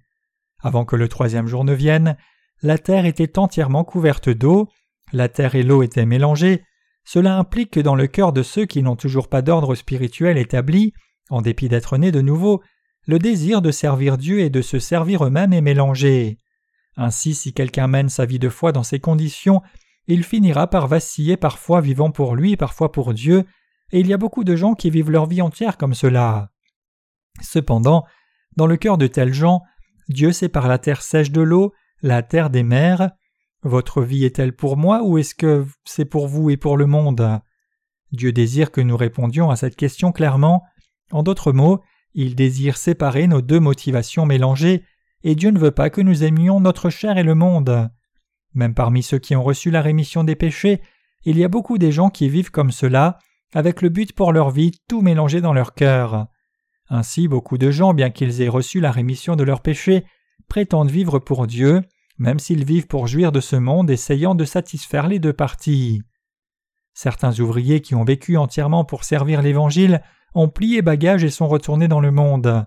Avant que le troisième jour ne vienne, la terre était entièrement couverte d'eau, la terre et l'eau étaient mélangées, cela implique que dans le cœur de ceux qui n'ont toujours pas d'ordre spirituel établi, en dépit d'être nés de nouveau, le désir de servir Dieu et de se servir eux-mêmes est mélangé. Ainsi, si quelqu'un mène sa vie de foi dans ces conditions, il finira par vaciller parfois vivant pour lui parfois pour Dieu, et il y a beaucoup de gens qui vivent leur vie entière comme cela. Cependant, dans le cœur de tels gens, Dieu sépare la terre sèche de l'eau, la terre des mers. Votre vie est-elle pour moi ou est-ce que c'est pour vous et pour le monde? Dieu désire que nous répondions à cette question clairement. En d'autres mots, il désire séparer nos deux motivations mélangées, et Dieu ne veut pas que nous aimions notre chair et le monde. Même parmi ceux qui ont reçu la rémission des péchés, il y a beaucoup des gens qui vivent comme cela, avec le but pour leur vie tout mélangé dans leur cœur. Ainsi beaucoup de gens, bien qu'ils aient reçu la rémission de leurs péchés, prétendent vivre pour Dieu, même s'ils vivent pour jouir de ce monde, essayant de satisfaire les deux parties. Certains ouvriers qui ont vécu entièrement pour servir l'Évangile ont plié bagages et sont retournés dans le monde.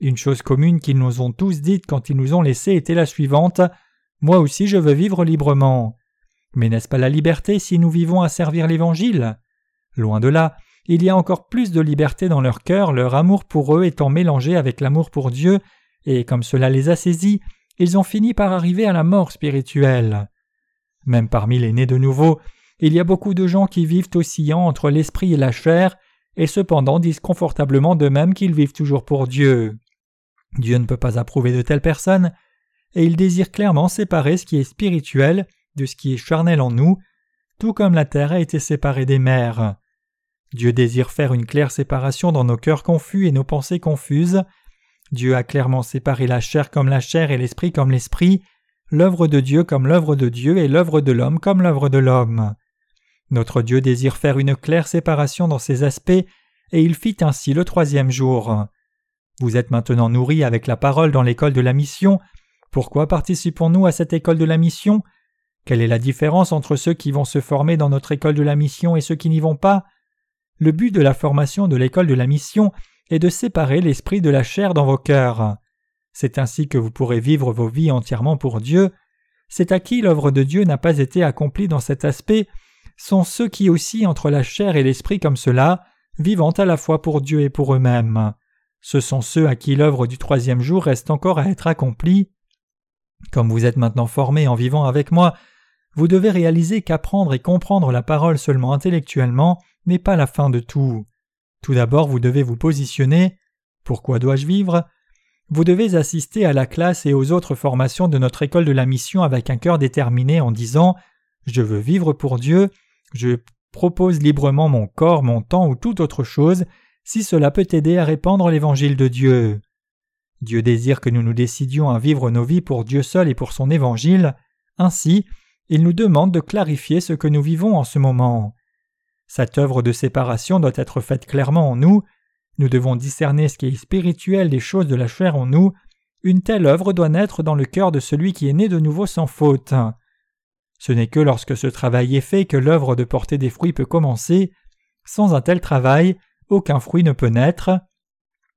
Une chose commune qu'ils nous ont tous dite quand ils nous ont laissés était la suivante Moi aussi je veux vivre librement. Mais n'est-ce pas la liberté si nous vivons à servir l'Évangile? Loin de là, il y a encore plus de liberté dans leur cœur, leur amour pour eux étant mélangé avec l'amour pour Dieu, et comme cela les a saisis, ils ont fini par arriver à la mort spirituelle. Même parmi les nés de nouveau, il y a beaucoup de gens qui vivent oscillant entre l'esprit et la chair, et cependant disent confortablement d'eux-mêmes qu'ils vivent toujours pour Dieu. Dieu ne peut pas approuver de telles personnes, et il désire clairement séparer ce qui est spirituel de ce qui est charnel en nous, tout comme la terre a été séparée des mers. Dieu désire faire une claire séparation dans nos cœurs confus et nos pensées confuses. Dieu a clairement séparé la chair comme la chair et l'esprit comme l'esprit, l'œuvre de Dieu comme l'œuvre de Dieu et l'œuvre de l'homme comme l'œuvre de l'homme. Notre Dieu désire faire une claire séparation dans ces aspects, et il fit ainsi le troisième jour. Vous êtes maintenant nourris avec la parole dans l'école de la mission. Pourquoi participons-nous à cette école de la mission? Quelle est la différence entre ceux qui vont se former dans notre école de la mission et ceux qui n'y vont pas? Le but de la formation de l'école de la mission est de séparer l'esprit de la chair dans vos cœurs. C'est ainsi que vous pourrez vivre vos vies entièrement pour Dieu. C'est à qui l'œuvre de Dieu n'a pas été accomplie dans cet aspect sont ceux qui aussi entre la chair et l'esprit comme cela, vivant à la fois pour Dieu et pour eux-mêmes. Ce sont ceux à qui l'œuvre du troisième jour reste encore à être accomplie. Comme vous êtes maintenant formés en vivant avec moi, vous devez réaliser qu'apprendre et comprendre la parole seulement intellectuellement n'est pas la fin de tout. Tout d'abord, vous devez vous positionner. Pourquoi dois-je vivre? Vous devez assister à la classe et aux autres formations de notre école de la mission avec un cœur déterminé en disant Je veux vivre pour Dieu je propose librement mon corps, mon temps ou toute autre chose si cela peut aider à répandre l'évangile de Dieu. Dieu désire que nous nous décidions à vivre nos vies pour Dieu seul et pour son évangile. Ainsi, il nous demande de clarifier ce que nous vivons en ce moment. Cette œuvre de séparation doit être faite clairement en nous. Nous devons discerner ce qui est spirituel des choses de la chair en nous. Une telle œuvre doit naître dans le cœur de celui qui est né de nouveau sans faute. Ce n'est que lorsque ce travail est fait que l'œuvre de porter des fruits peut commencer. Sans un tel travail, aucun fruit ne peut naître.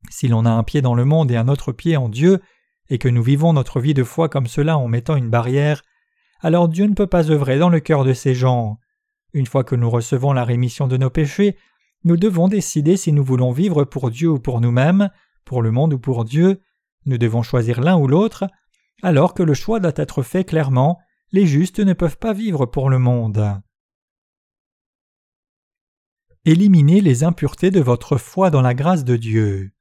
Si l'on a un pied dans le monde et un autre pied en Dieu, et que nous vivons notre vie de foi comme cela en mettant une barrière, alors Dieu ne peut pas œuvrer dans le cœur de ces gens. Une fois que nous recevons la rémission de nos péchés, nous devons décider si nous voulons vivre pour Dieu ou pour nous-mêmes, pour le monde ou pour Dieu, nous devons choisir l'un ou l'autre, alors que le choix doit être fait clairement, les justes ne peuvent pas vivre pour le monde. Éliminez les impuretés de votre foi dans la grâce de Dieu.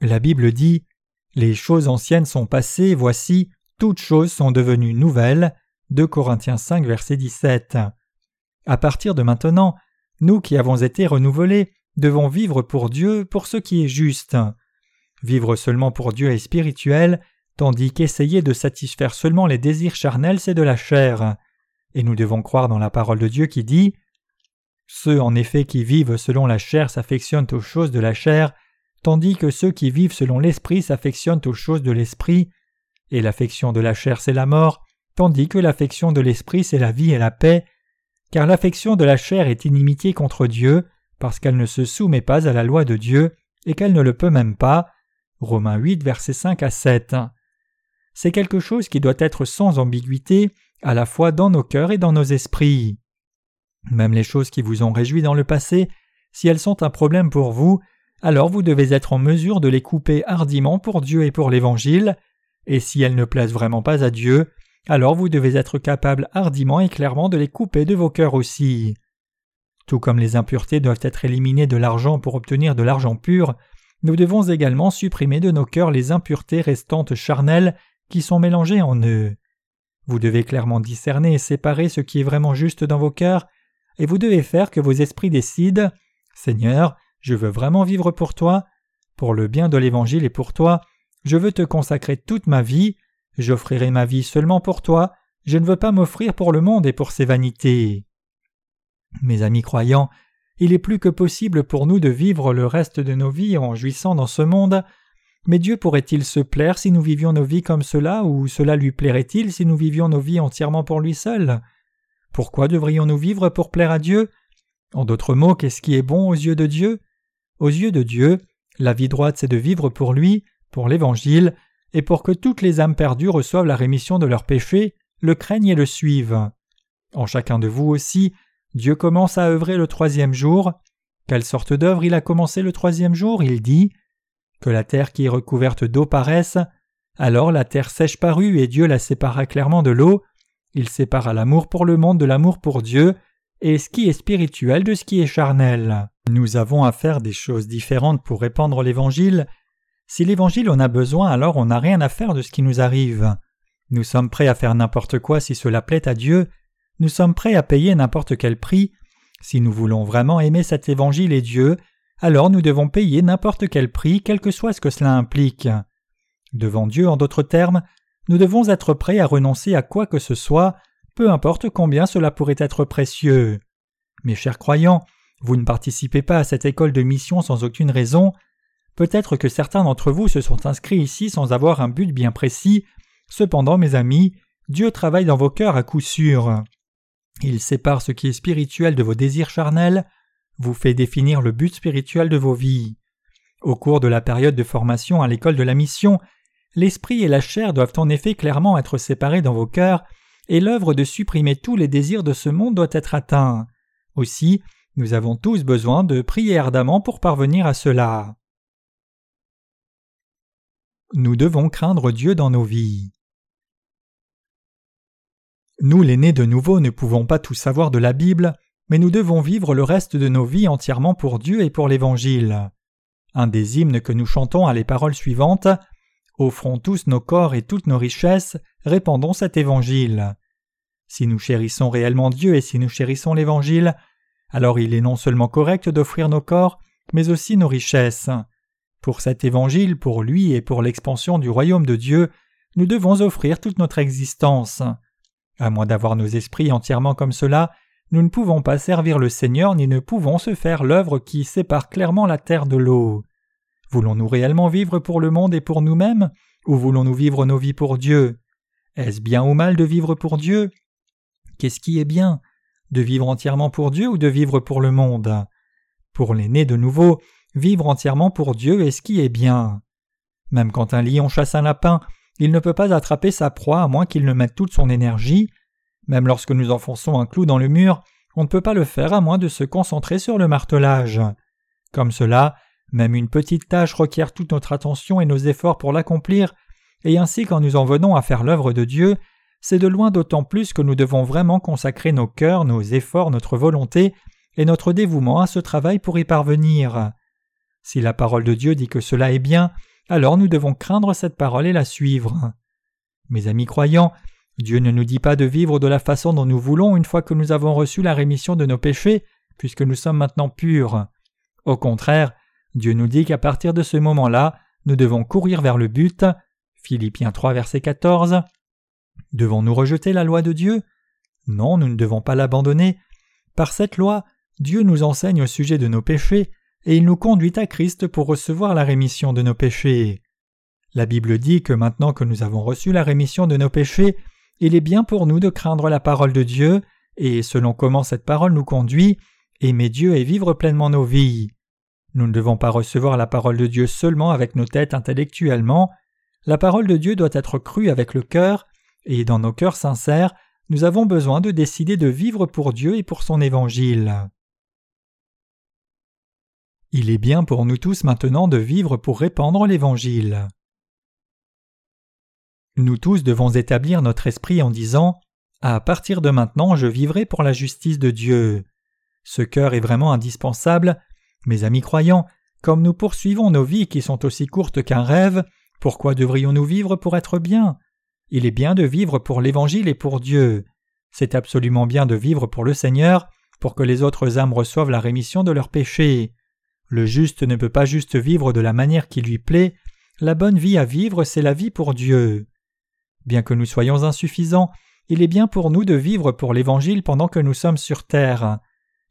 La Bible dit Les choses anciennes sont passées, voici, toutes choses sont devenues nouvelles. 2 Corinthiens 5, verset 17. À partir de maintenant, nous qui avons été renouvelés devons vivre pour Dieu pour ce qui est juste. Vivre seulement pour Dieu est spirituel, tandis qu'essayer de satisfaire seulement les désirs charnels, c'est de la chair. Et nous devons croire dans la parole de Dieu qui dit Ceux en effet qui vivent selon la chair s'affectionnent aux choses de la chair, tandis que ceux qui vivent selon l'esprit s'affectionnent aux choses de l'esprit, et l'affection de la chair c'est la mort, tandis que l'affection de l'esprit c'est la vie et la paix, car l'affection de la chair est inimitié contre Dieu, parce qu'elle ne se soumet pas à la loi de Dieu, et qu'elle ne le peut même pas. Romains 8, versets 5 à 7 c'est quelque chose qui doit être sans ambiguïté, à la fois dans nos cœurs et dans nos esprits. Même les choses qui vous ont réjoui dans le passé, si elles sont un problème pour vous, alors vous devez être en mesure de les couper hardiment pour Dieu et pour l'Évangile, et si elles ne plaisent vraiment pas à Dieu, alors vous devez être capable hardiment et clairement de les couper de vos cœurs aussi. Tout comme les impuretés doivent être éliminées de l'argent pour obtenir de l'argent pur, nous devons également supprimer de nos cœurs les impuretés restantes charnelles qui sont mélangés en eux. Vous devez clairement discerner et séparer ce qui est vraiment juste dans vos cœurs, et vous devez faire que vos esprits décident Seigneur, je veux vraiment vivre pour toi, pour le bien de l'Évangile et pour toi, je veux te consacrer toute ma vie, j'offrirai ma vie seulement pour toi, je ne veux pas m'offrir pour le monde et pour ses vanités. Mes amis croyants, il est plus que possible pour nous de vivre le reste de nos vies en jouissant dans ce monde. Mais Dieu pourrait-il se plaire si nous vivions nos vies comme cela, ou cela lui plairait-il si nous vivions nos vies entièrement pour lui seul? Pourquoi devrions-nous vivre pour plaire à Dieu? En d'autres mots, qu'est-ce qui est bon aux yeux de Dieu? Aux yeux de Dieu, la vie droite c'est de vivre pour lui, pour l'Évangile, et pour que toutes les âmes perdues reçoivent la rémission de leurs péchés, le craignent et le suivent. En chacun de vous aussi, Dieu commence à œuvrer le troisième jour. Quelle sorte d'œuvre il a commencé le troisième jour? Il dit que la terre qui est recouverte d'eau paraisse, alors la terre sèche parut et Dieu la sépara clairement de l'eau, il sépara l'amour pour le monde de l'amour pour Dieu, et ce qui est spirituel de ce qui est charnel. Nous avons à faire des choses différentes pour répandre l'Évangile. Si l'Évangile en a besoin, alors on n'a rien à faire de ce qui nous arrive. Nous sommes prêts à faire n'importe quoi si cela plaît à Dieu, nous sommes prêts à payer n'importe quel prix. Si nous voulons vraiment aimer cet Évangile et Dieu, alors nous devons payer n'importe quel prix, quel que soit ce que cela implique. Devant Dieu, en d'autres termes, nous devons être prêts à renoncer à quoi que ce soit, peu importe combien cela pourrait être précieux. Mes chers croyants, vous ne participez pas à cette école de mission sans aucune raison. Peut-être que certains d'entre vous se sont inscrits ici sans avoir un but bien précis. Cependant, mes amis, Dieu travaille dans vos cœurs à coup sûr. Il sépare ce qui est spirituel de vos désirs charnels, vous fait définir le but spirituel de vos vies. Au cours de la période de formation à l'école de la mission, l'esprit et la chair doivent en effet clairement être séparés dans vos cœurs, et l'œuvre de supprimer tous les désirs de ce monde doit être atteinte. Aussi, nous avons tous besoin de prier ardemment pour parvenir à cela. Nous devons craindre Dieu dans nos vies. Nous, les nés de nouveau, ne pouvons pas tout savoir de la Bible, mais nous devons vivre le reste de nos vies entièrement pour Dieu et pour l'Évangile. Un des hymnes que nous chantons a les paroles suivantes Offrons tous nos corps et toutes nos richesses, répandons cet Évangile. Si nous chérissons réellement Dieu et si nous chérissons l'Évangile, alors il est non seulement correct d'offrir nos corps, mais aussi nos richesses. Pour cet Évangile, pour lui et pour l'expansion du royaume de Dieu, nous devons offrir toute notre existence. À moins d'avoir nos esprits entièrement comme cela, nous ne pouvons pas servir le Seigneur ni ne pouvons se faire l'œuvre qui sépare clairement la terre de l'eau. Voulons-nous réellement vivre pour le monde et pour nous-mêmes, ou voulons-nous vivre nos vies pour Dieu? Est-ce bien ou mal de vivre pour Dieu? Qu'est-ce qui est bien? De vivre entièrement pour Dieu ou de vivre pour le monde? Pour les nés de nouveau, vivre entièrement pour Dieu est ce qui est bien. Même quand un lion chasse un lapin, il ne peut pas attraper sa proie à moins qu'il ne mette toute son énergie. Même lorsque nous enfonçons un clou dans le mur, on ne peut pas le faire à moins de se concentrer sur le martelage. Comme cela, même une petite tâche requiert toute notre attention et nos efforts pour l'accomplir, et ainsi quand nous en venons à faire l'œuvre de Dieu, c'est de loin d'autant plus que nous devons vraiment consacrer nos cœurs, nos efforts, notre volonté et notre dévouement à ce travail pour y parvenir. Si la parole de Dieu dit que cela est bien, alors nous devons craindre cette parole et la suivre. Mes amis croyants, Dieu ne nous dit pas de vivre de la façon dont nous voulons une fois que nous avons reçu la rémission de nos péchés, puisque nous sommes maintenant purs. Au contraire, Dieu nous dit qu'à partir de ce moment-là, nous devons courir vers le but. Philippiens 3, verset 14. Devons-nous rejeter la loi de Dieu? Non, nous ne devons pas l'abandonner. Par cette loi, Dieu nous enseigne au sujet de nos péchés, et il nous conduit à Christ pour recevoir la rémission de nos péchés. La Bible dit que maintenant que nous avons reçu la rémission de nos péchés, il est bien pour nous de craindre la parole de Dieu, et selon comment cette parole nous conduit, aimer Dieu et vivre pleinement nos vies. Nous ne devons pas recevoir la parole de Dieu seulement avec nos têtes intellectuellement, la parole de Dieu doit être crue avec le cœur, et dans nos cœurs sincères, nous avons besoin de décider de vivre pour Dieu et pour son évangile. Il est bien pour nous tous maintenant de vivre pour répandre l'Évangile. Nous tous devons établir notre esprit en disant À partir de maintenant, je vivrai pour la justice de Dieu. Ce cœur est vraiment indispensable. Mes amis croyants, comme nous poursuivons nos vies qui sont aussi courtes qu'un rêve, pourquoi devrions-nous vivre pour être bien? Il est bien de vivre pour l'Évangile et pour Dieu. C'est absolument bien de vivre pour le Seigneur, pour que les autres âmes reçoivent la rémission de leurs péchés. Le juste ne peut pas juste vivre de la manière qui lui plaît, la bonne vie à vivre, c'est la vie pour Dieu. Bien que nous soyons insuffisants, il est bien pour nous de vivre pour l'Évangile pendant que nous sommes sur terre.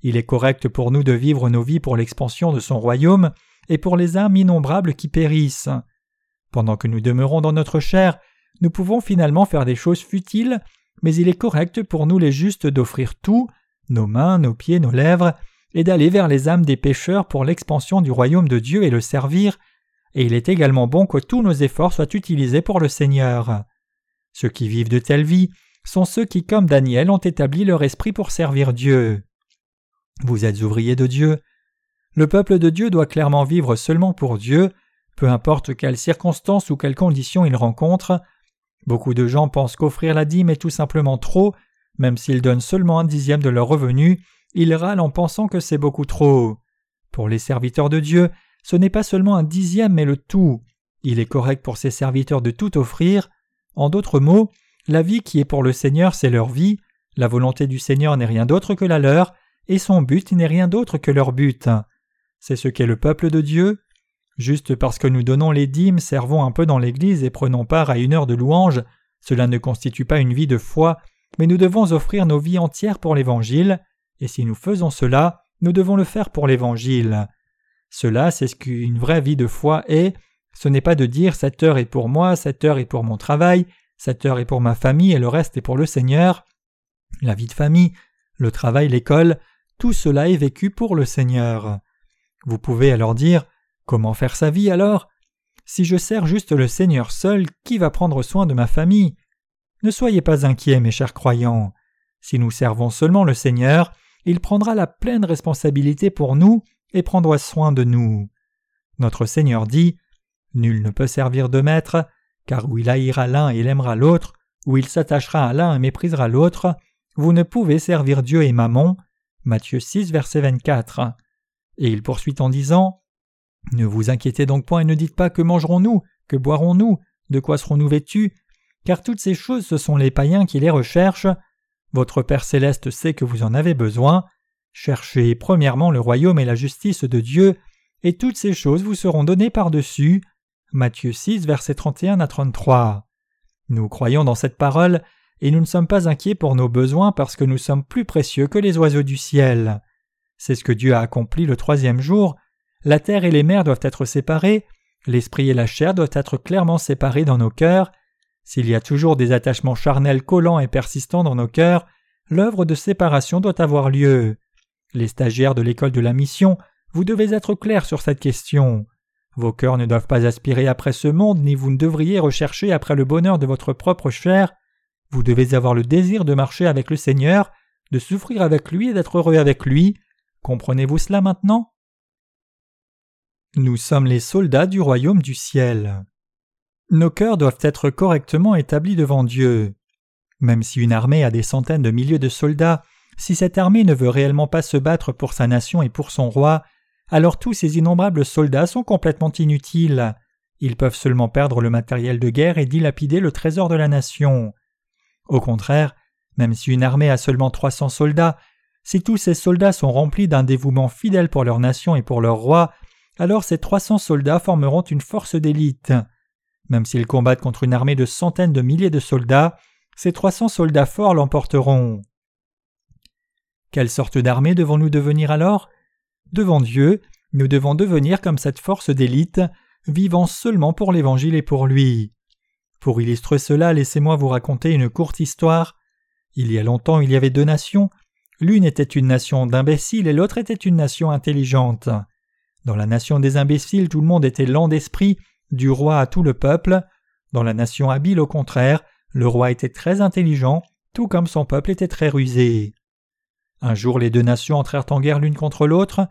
Il est correct pour nous de vivre nos vies pour l'expansion de son royaume et pour les âmes innombrables qui périssent. Pendant que nous demeurons dans notre chair, nous pouvons finalement faire des choses futiles, mais il est correct pour nous les justes d'offrir tout, nos mains, nos pieds, nos lèvres, et d'aller vers les âmes des pécheurs pour l'expansion du royaume de Dieu et le servir, et il est également bon que tous nos efforts soient utilisés pour le Seigneur. Ceux qui vivent de telles vies sont ceux qui, comme Daniel, ont établi leur esprit pour servir Dieu. Vous êtes ouvriers de Dieu. Le peuple de Dieu doit clairement vivre seulement pour Dieu, peu importe quelles circonstances ou quelles conditions il rencontre. Beaucoup de gens pensent qu'offrir la dîme est tout simplement trop, même s'ils donnent seulement un dixième de leur revenu, ils râlent en pensant que c'est beaucoup trop. Pour les serviteurs de Dieu, ce n'est pas seulement un dixième mais le tout. Il est correct pour ces serviteurs de tout offrir, en d'autres mots, la vie qui est pour le Seigneur, c'est leur vie, la volonté du Seigneur n'est rien d'autre que la leur, et son but n'est rien d'autre que leur but. C'est ce qu'est le peuple de Dieu. Juste parce que nous donnons les dîmes, servons un peu dans l'Église et prenons part à une heure de louange, cela ne constitue pas une vie de foi, mais nous devons offrir nos vies entières pour l'Évangile, et si nous faisons cela, nous devons le faire pour l'Évangile. Cela, c'est ce qu'une vraie vie de foi est. Ce n'est pas de dire cette heure est pour moi, cette heure est pour mon travail, cette heure est pour ma famille et le reste est pour le Seigneur. La vie de famille, le travail, l'école, tout cela est vécu pour le Seigneur. Vous pouvez alors dire Comment faire sa vie alors? Si je sers juste le Seigneur seul, qui va prendre soin de ma famille? Ne soyez pas inquiets, mes chers croyants. Si nous servons seulement le Seigneur, il prendra la pleine responsabilité pour nous et prendra soin de nous. Notre Seigneur dit Nul ne peut servir de maître, car où il haïra l'un et il aimera l'autre, où il s'attachera à l'un et méprisera l'autre, vous ne pouvez servir Dieu et Mammon. Matthieu 6, verset 24. Et il poursuit en disant Ne vous inquiétez donc point et ne dites pas que mangerons-nous, que boirons-nous, de quoi serons-nous vêtus, car toutes ces choses ce sont les païens qui les recherchent. Votre Père céleste sait que vous en avez besoin. Cherchez premièrement le royaume et la justice de Dieu, et toutes ces choses vous seront données par-dessus. Matthieu 6, versets 31 à 33. Nous croyons dans cette parole, et nous ne sommes pas inquiets pour nos besoins parce que nous sommes plus précieux que les oiseaux du ciel. C'est ce que Dieu a accompli le troisième jour. La terre et les mers doivent être séparées, l'esprit et la chair doivent être clairement séparés dans nos cœurs. S'il y a toujours des attachements charnels collants et persistants dans nos cœurs, l'œuvre de séparation doit avoir lieu. Les stagiaires de l'école de la mission, vous devez être clairs sur cette question. Vos cœurs ne doivent pas aspirer après ce monde, ni vous ne devriez rechercher après le bonheur de votre propre chair. Vous devez avoir le désir de marcher avec le Seigneur, de souffrir avec lui et d'être heureux avec lui. Comprenez-vous cela maintenant? Nous sommes les soldats du royaume du ciel. Nos cœurs doivent être correctement établis devant Dieu. Même si une armée a des centaines de milliers de soldats, si cette armée ne veut réellement pas se battre pour sa nation et pour son roi, alors tous ces innombrables soldats sont complètement inutiles. Ils peuvent seulement perdre le matériel de guerre et dilapider le trésor de la nation. Au contraire, même si une armée a seulement 300 soldats, si tous ces soldats sont remplis d'un dévouement fidèle pour leur nation et pour leur roi, alors ces 300 soldats formeront une force d'élite. Même s'ils combattent contre une armée de centaines de milliers de soldats, ces 300 soldats forts l'emporteront. Quelle sorte d'armée devons-nous devenir alors? Devant Dieu, nous devons devenir comme cette force d'élite, vivant seulement pour l'Évangile et pour lui. Pour illustrer cela, laissez-moi vous raconter une courte histoire. Il y a longtemps, il y avait deux nations. L'une était une nation d'imbéciles et l'autre était une nation intelligente. Dans la nation des imbéciles, tout le monde était lent d'esprit, du roi à tout le peuple. Dans la nation habile, au contraire, le roi était très intelligent, tout comme son peuple était très rusé. Un jour les deux nations entrèrent en guerre l'une contre l'autre.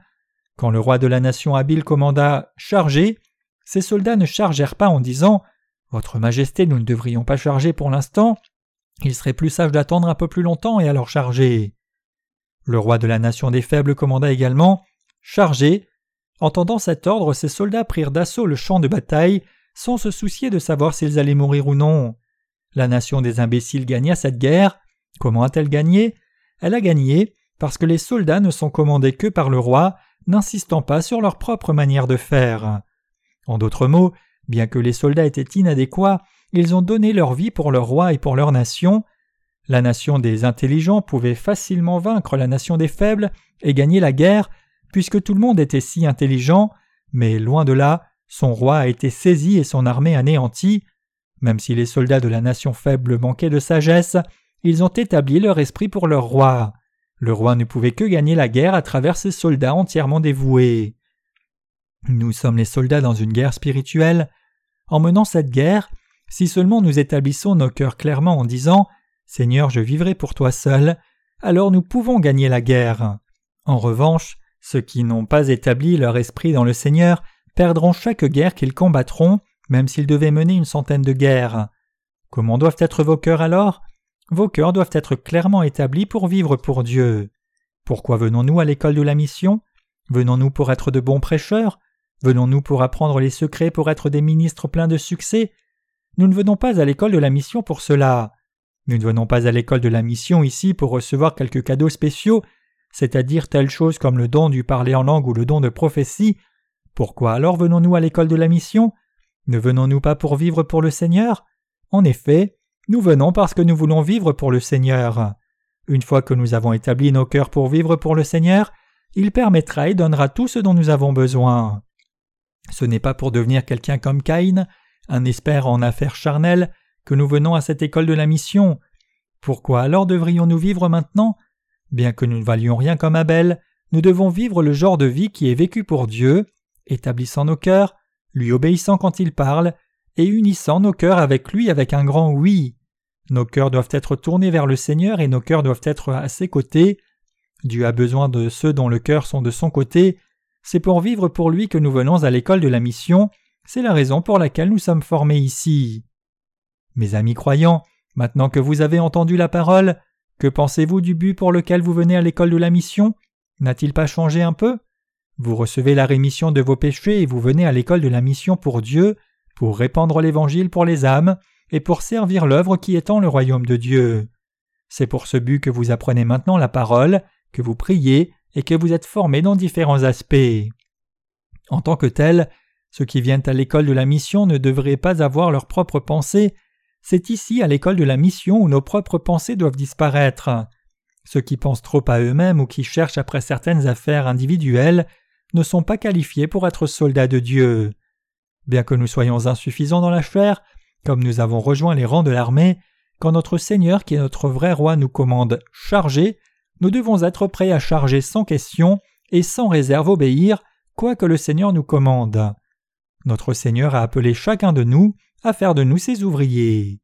Quand le roi de la nation habile commanda Chargez, ses soldats ne chargèrent pas en disant Votre Majesté, nous ne devrions pas charger pour l'instant. Il serait plus sage d'attendre un peu plus longtemps et alors charger. Le roi de la nation des faibles commanda également Chargez. Entendant cet ordre, ses soldats prirent d'assaut le champ de bataille sans se soucier de savoir s'ils allaient mourir ou non. La nation des imbéciles gagna cette guerre. Comment a-t-elle gagné? Elle a gagné parce que les soldats ne sont commandés que par le roi, n'insistant pas sur leur propre manière de faire. En d'autres mots, bien que les soldats étaient inadéquats, ils ont donné leur vie pour leur roi et pour leur nation. La nation des intelligents pouvait facilement vaincre la nation des faibles et gagner la guerre, puisque tout le monde était si intelligent, mais loin de là, son roi a été saisi et son armée anéantie. Même si les soldats de la nation faible manquaient de sagesse, ils ont établi leur esprit pour leur roi. Le roi ne pouvait que gagner la guerre à travers ses soldats entièrement dévoués. Nous sommes les soldats dans une guerre spirituelle. En menant cette guerre, si seulement nous établissons nos cœurs clairement en disant Seigneur, je vivrai pour toi seul, alors nous pouvons gagner la guerre. En revanche, ceux qui n'ont pas établi leur esprit dans le Seigneur perdront chaque guerre qu'ils combattront, même s'ils devaient mener une centaine de guerres. Comment doivent être vos cœurs alors? Vos cœurs doivent être clairement établis pour vivre pour Dieu. Pourquoi venons-nous à l'école de la mission? Venons-nous pour être de bons prêcheurs? Venons-nous pour apprendre les secrets pour être des ministres pleins de succès? Nous ne venons pas à l'école de la mission pour cela. Nous ne venons pas à l'école de la mission ici pour recevoir quelques cadeaux spéciaux, c'est-à-dire telle chose comme le don du parler en langue ou le don de prophétie. Pourquoi alors venons-nous à l'école de la mission? Ne venons-nous pas pour vivre pour le Seigneur? En effet, nous venons parce que nous voulons vivre pour le Seigneur. Une fois que nous avons établi nos cœurs pour vivre pour le Seigneur, il permettra et donnera tout ce dont nous avons besoin. Ce n'est pas pour devenir quelqu'un comme Caïn, un expert en affaires charnelles, que nous venons à cette école de la mission. Pourquoi alors devrions-nous vivre maintenant Bien que nous ne valions rien comme Abel, nous devons vivre le genre de vie qui est vécu pour Dieu, établissant nos cœurs, lui obéissant quand il parle, et unissant nos cœurs avec lui avec un grand oui. Nos cœurs doivent être tournés vers le Seigneur et nos cœurs doivent être à ses côtés. Dieu a besoin de ceux dont le cœur sont de son côté. C'est pour vivre pour lui que nous venons à l'école de la mission, c'est la raison pour laquelle nous sommes formés ici. Mes amis croyants, maintenant que vous avez entendu la parole, que pensez-vous du but pour lequel vous venez à l'école de la mission? N'a-t-il pas changé un peu? Vous recevez la rémission de vos péchés et vous venez à l'école de la mission pour Dieu, pour répandre l'Évangile pour les âmes, et pour servir l'œuvre qui étend le royaume de Dieu. C'est pour ce but que vous apprenez maintenant la parole, que vous priez et que vous êtes formés dans différents aspects. En tant que tel, ceux qui viennent à l'école de la mission ne devraient pas avoir leurs propres pensées, c'est ici à l'école de la mission où nos propres pensées doivent disparaître. Ceux qui pensent trop à eux-mêmes ou qui cherchent après certaines affaires individuelles ne sont pas qualifiés pour être soldats de Dieu. Bien que nous soyons insuffisants dans la chair, comme nous avons rejoint les rangs de l'armée, quand notre Seigneur qui est notre vrai roi nous commande charger, nous devons être prêts à charger sans question et sans réserve obéir, quoi que le Seigneur nous commande. Notre Seigneur a appelé chacun de nous à faire de nous ses ouvriers.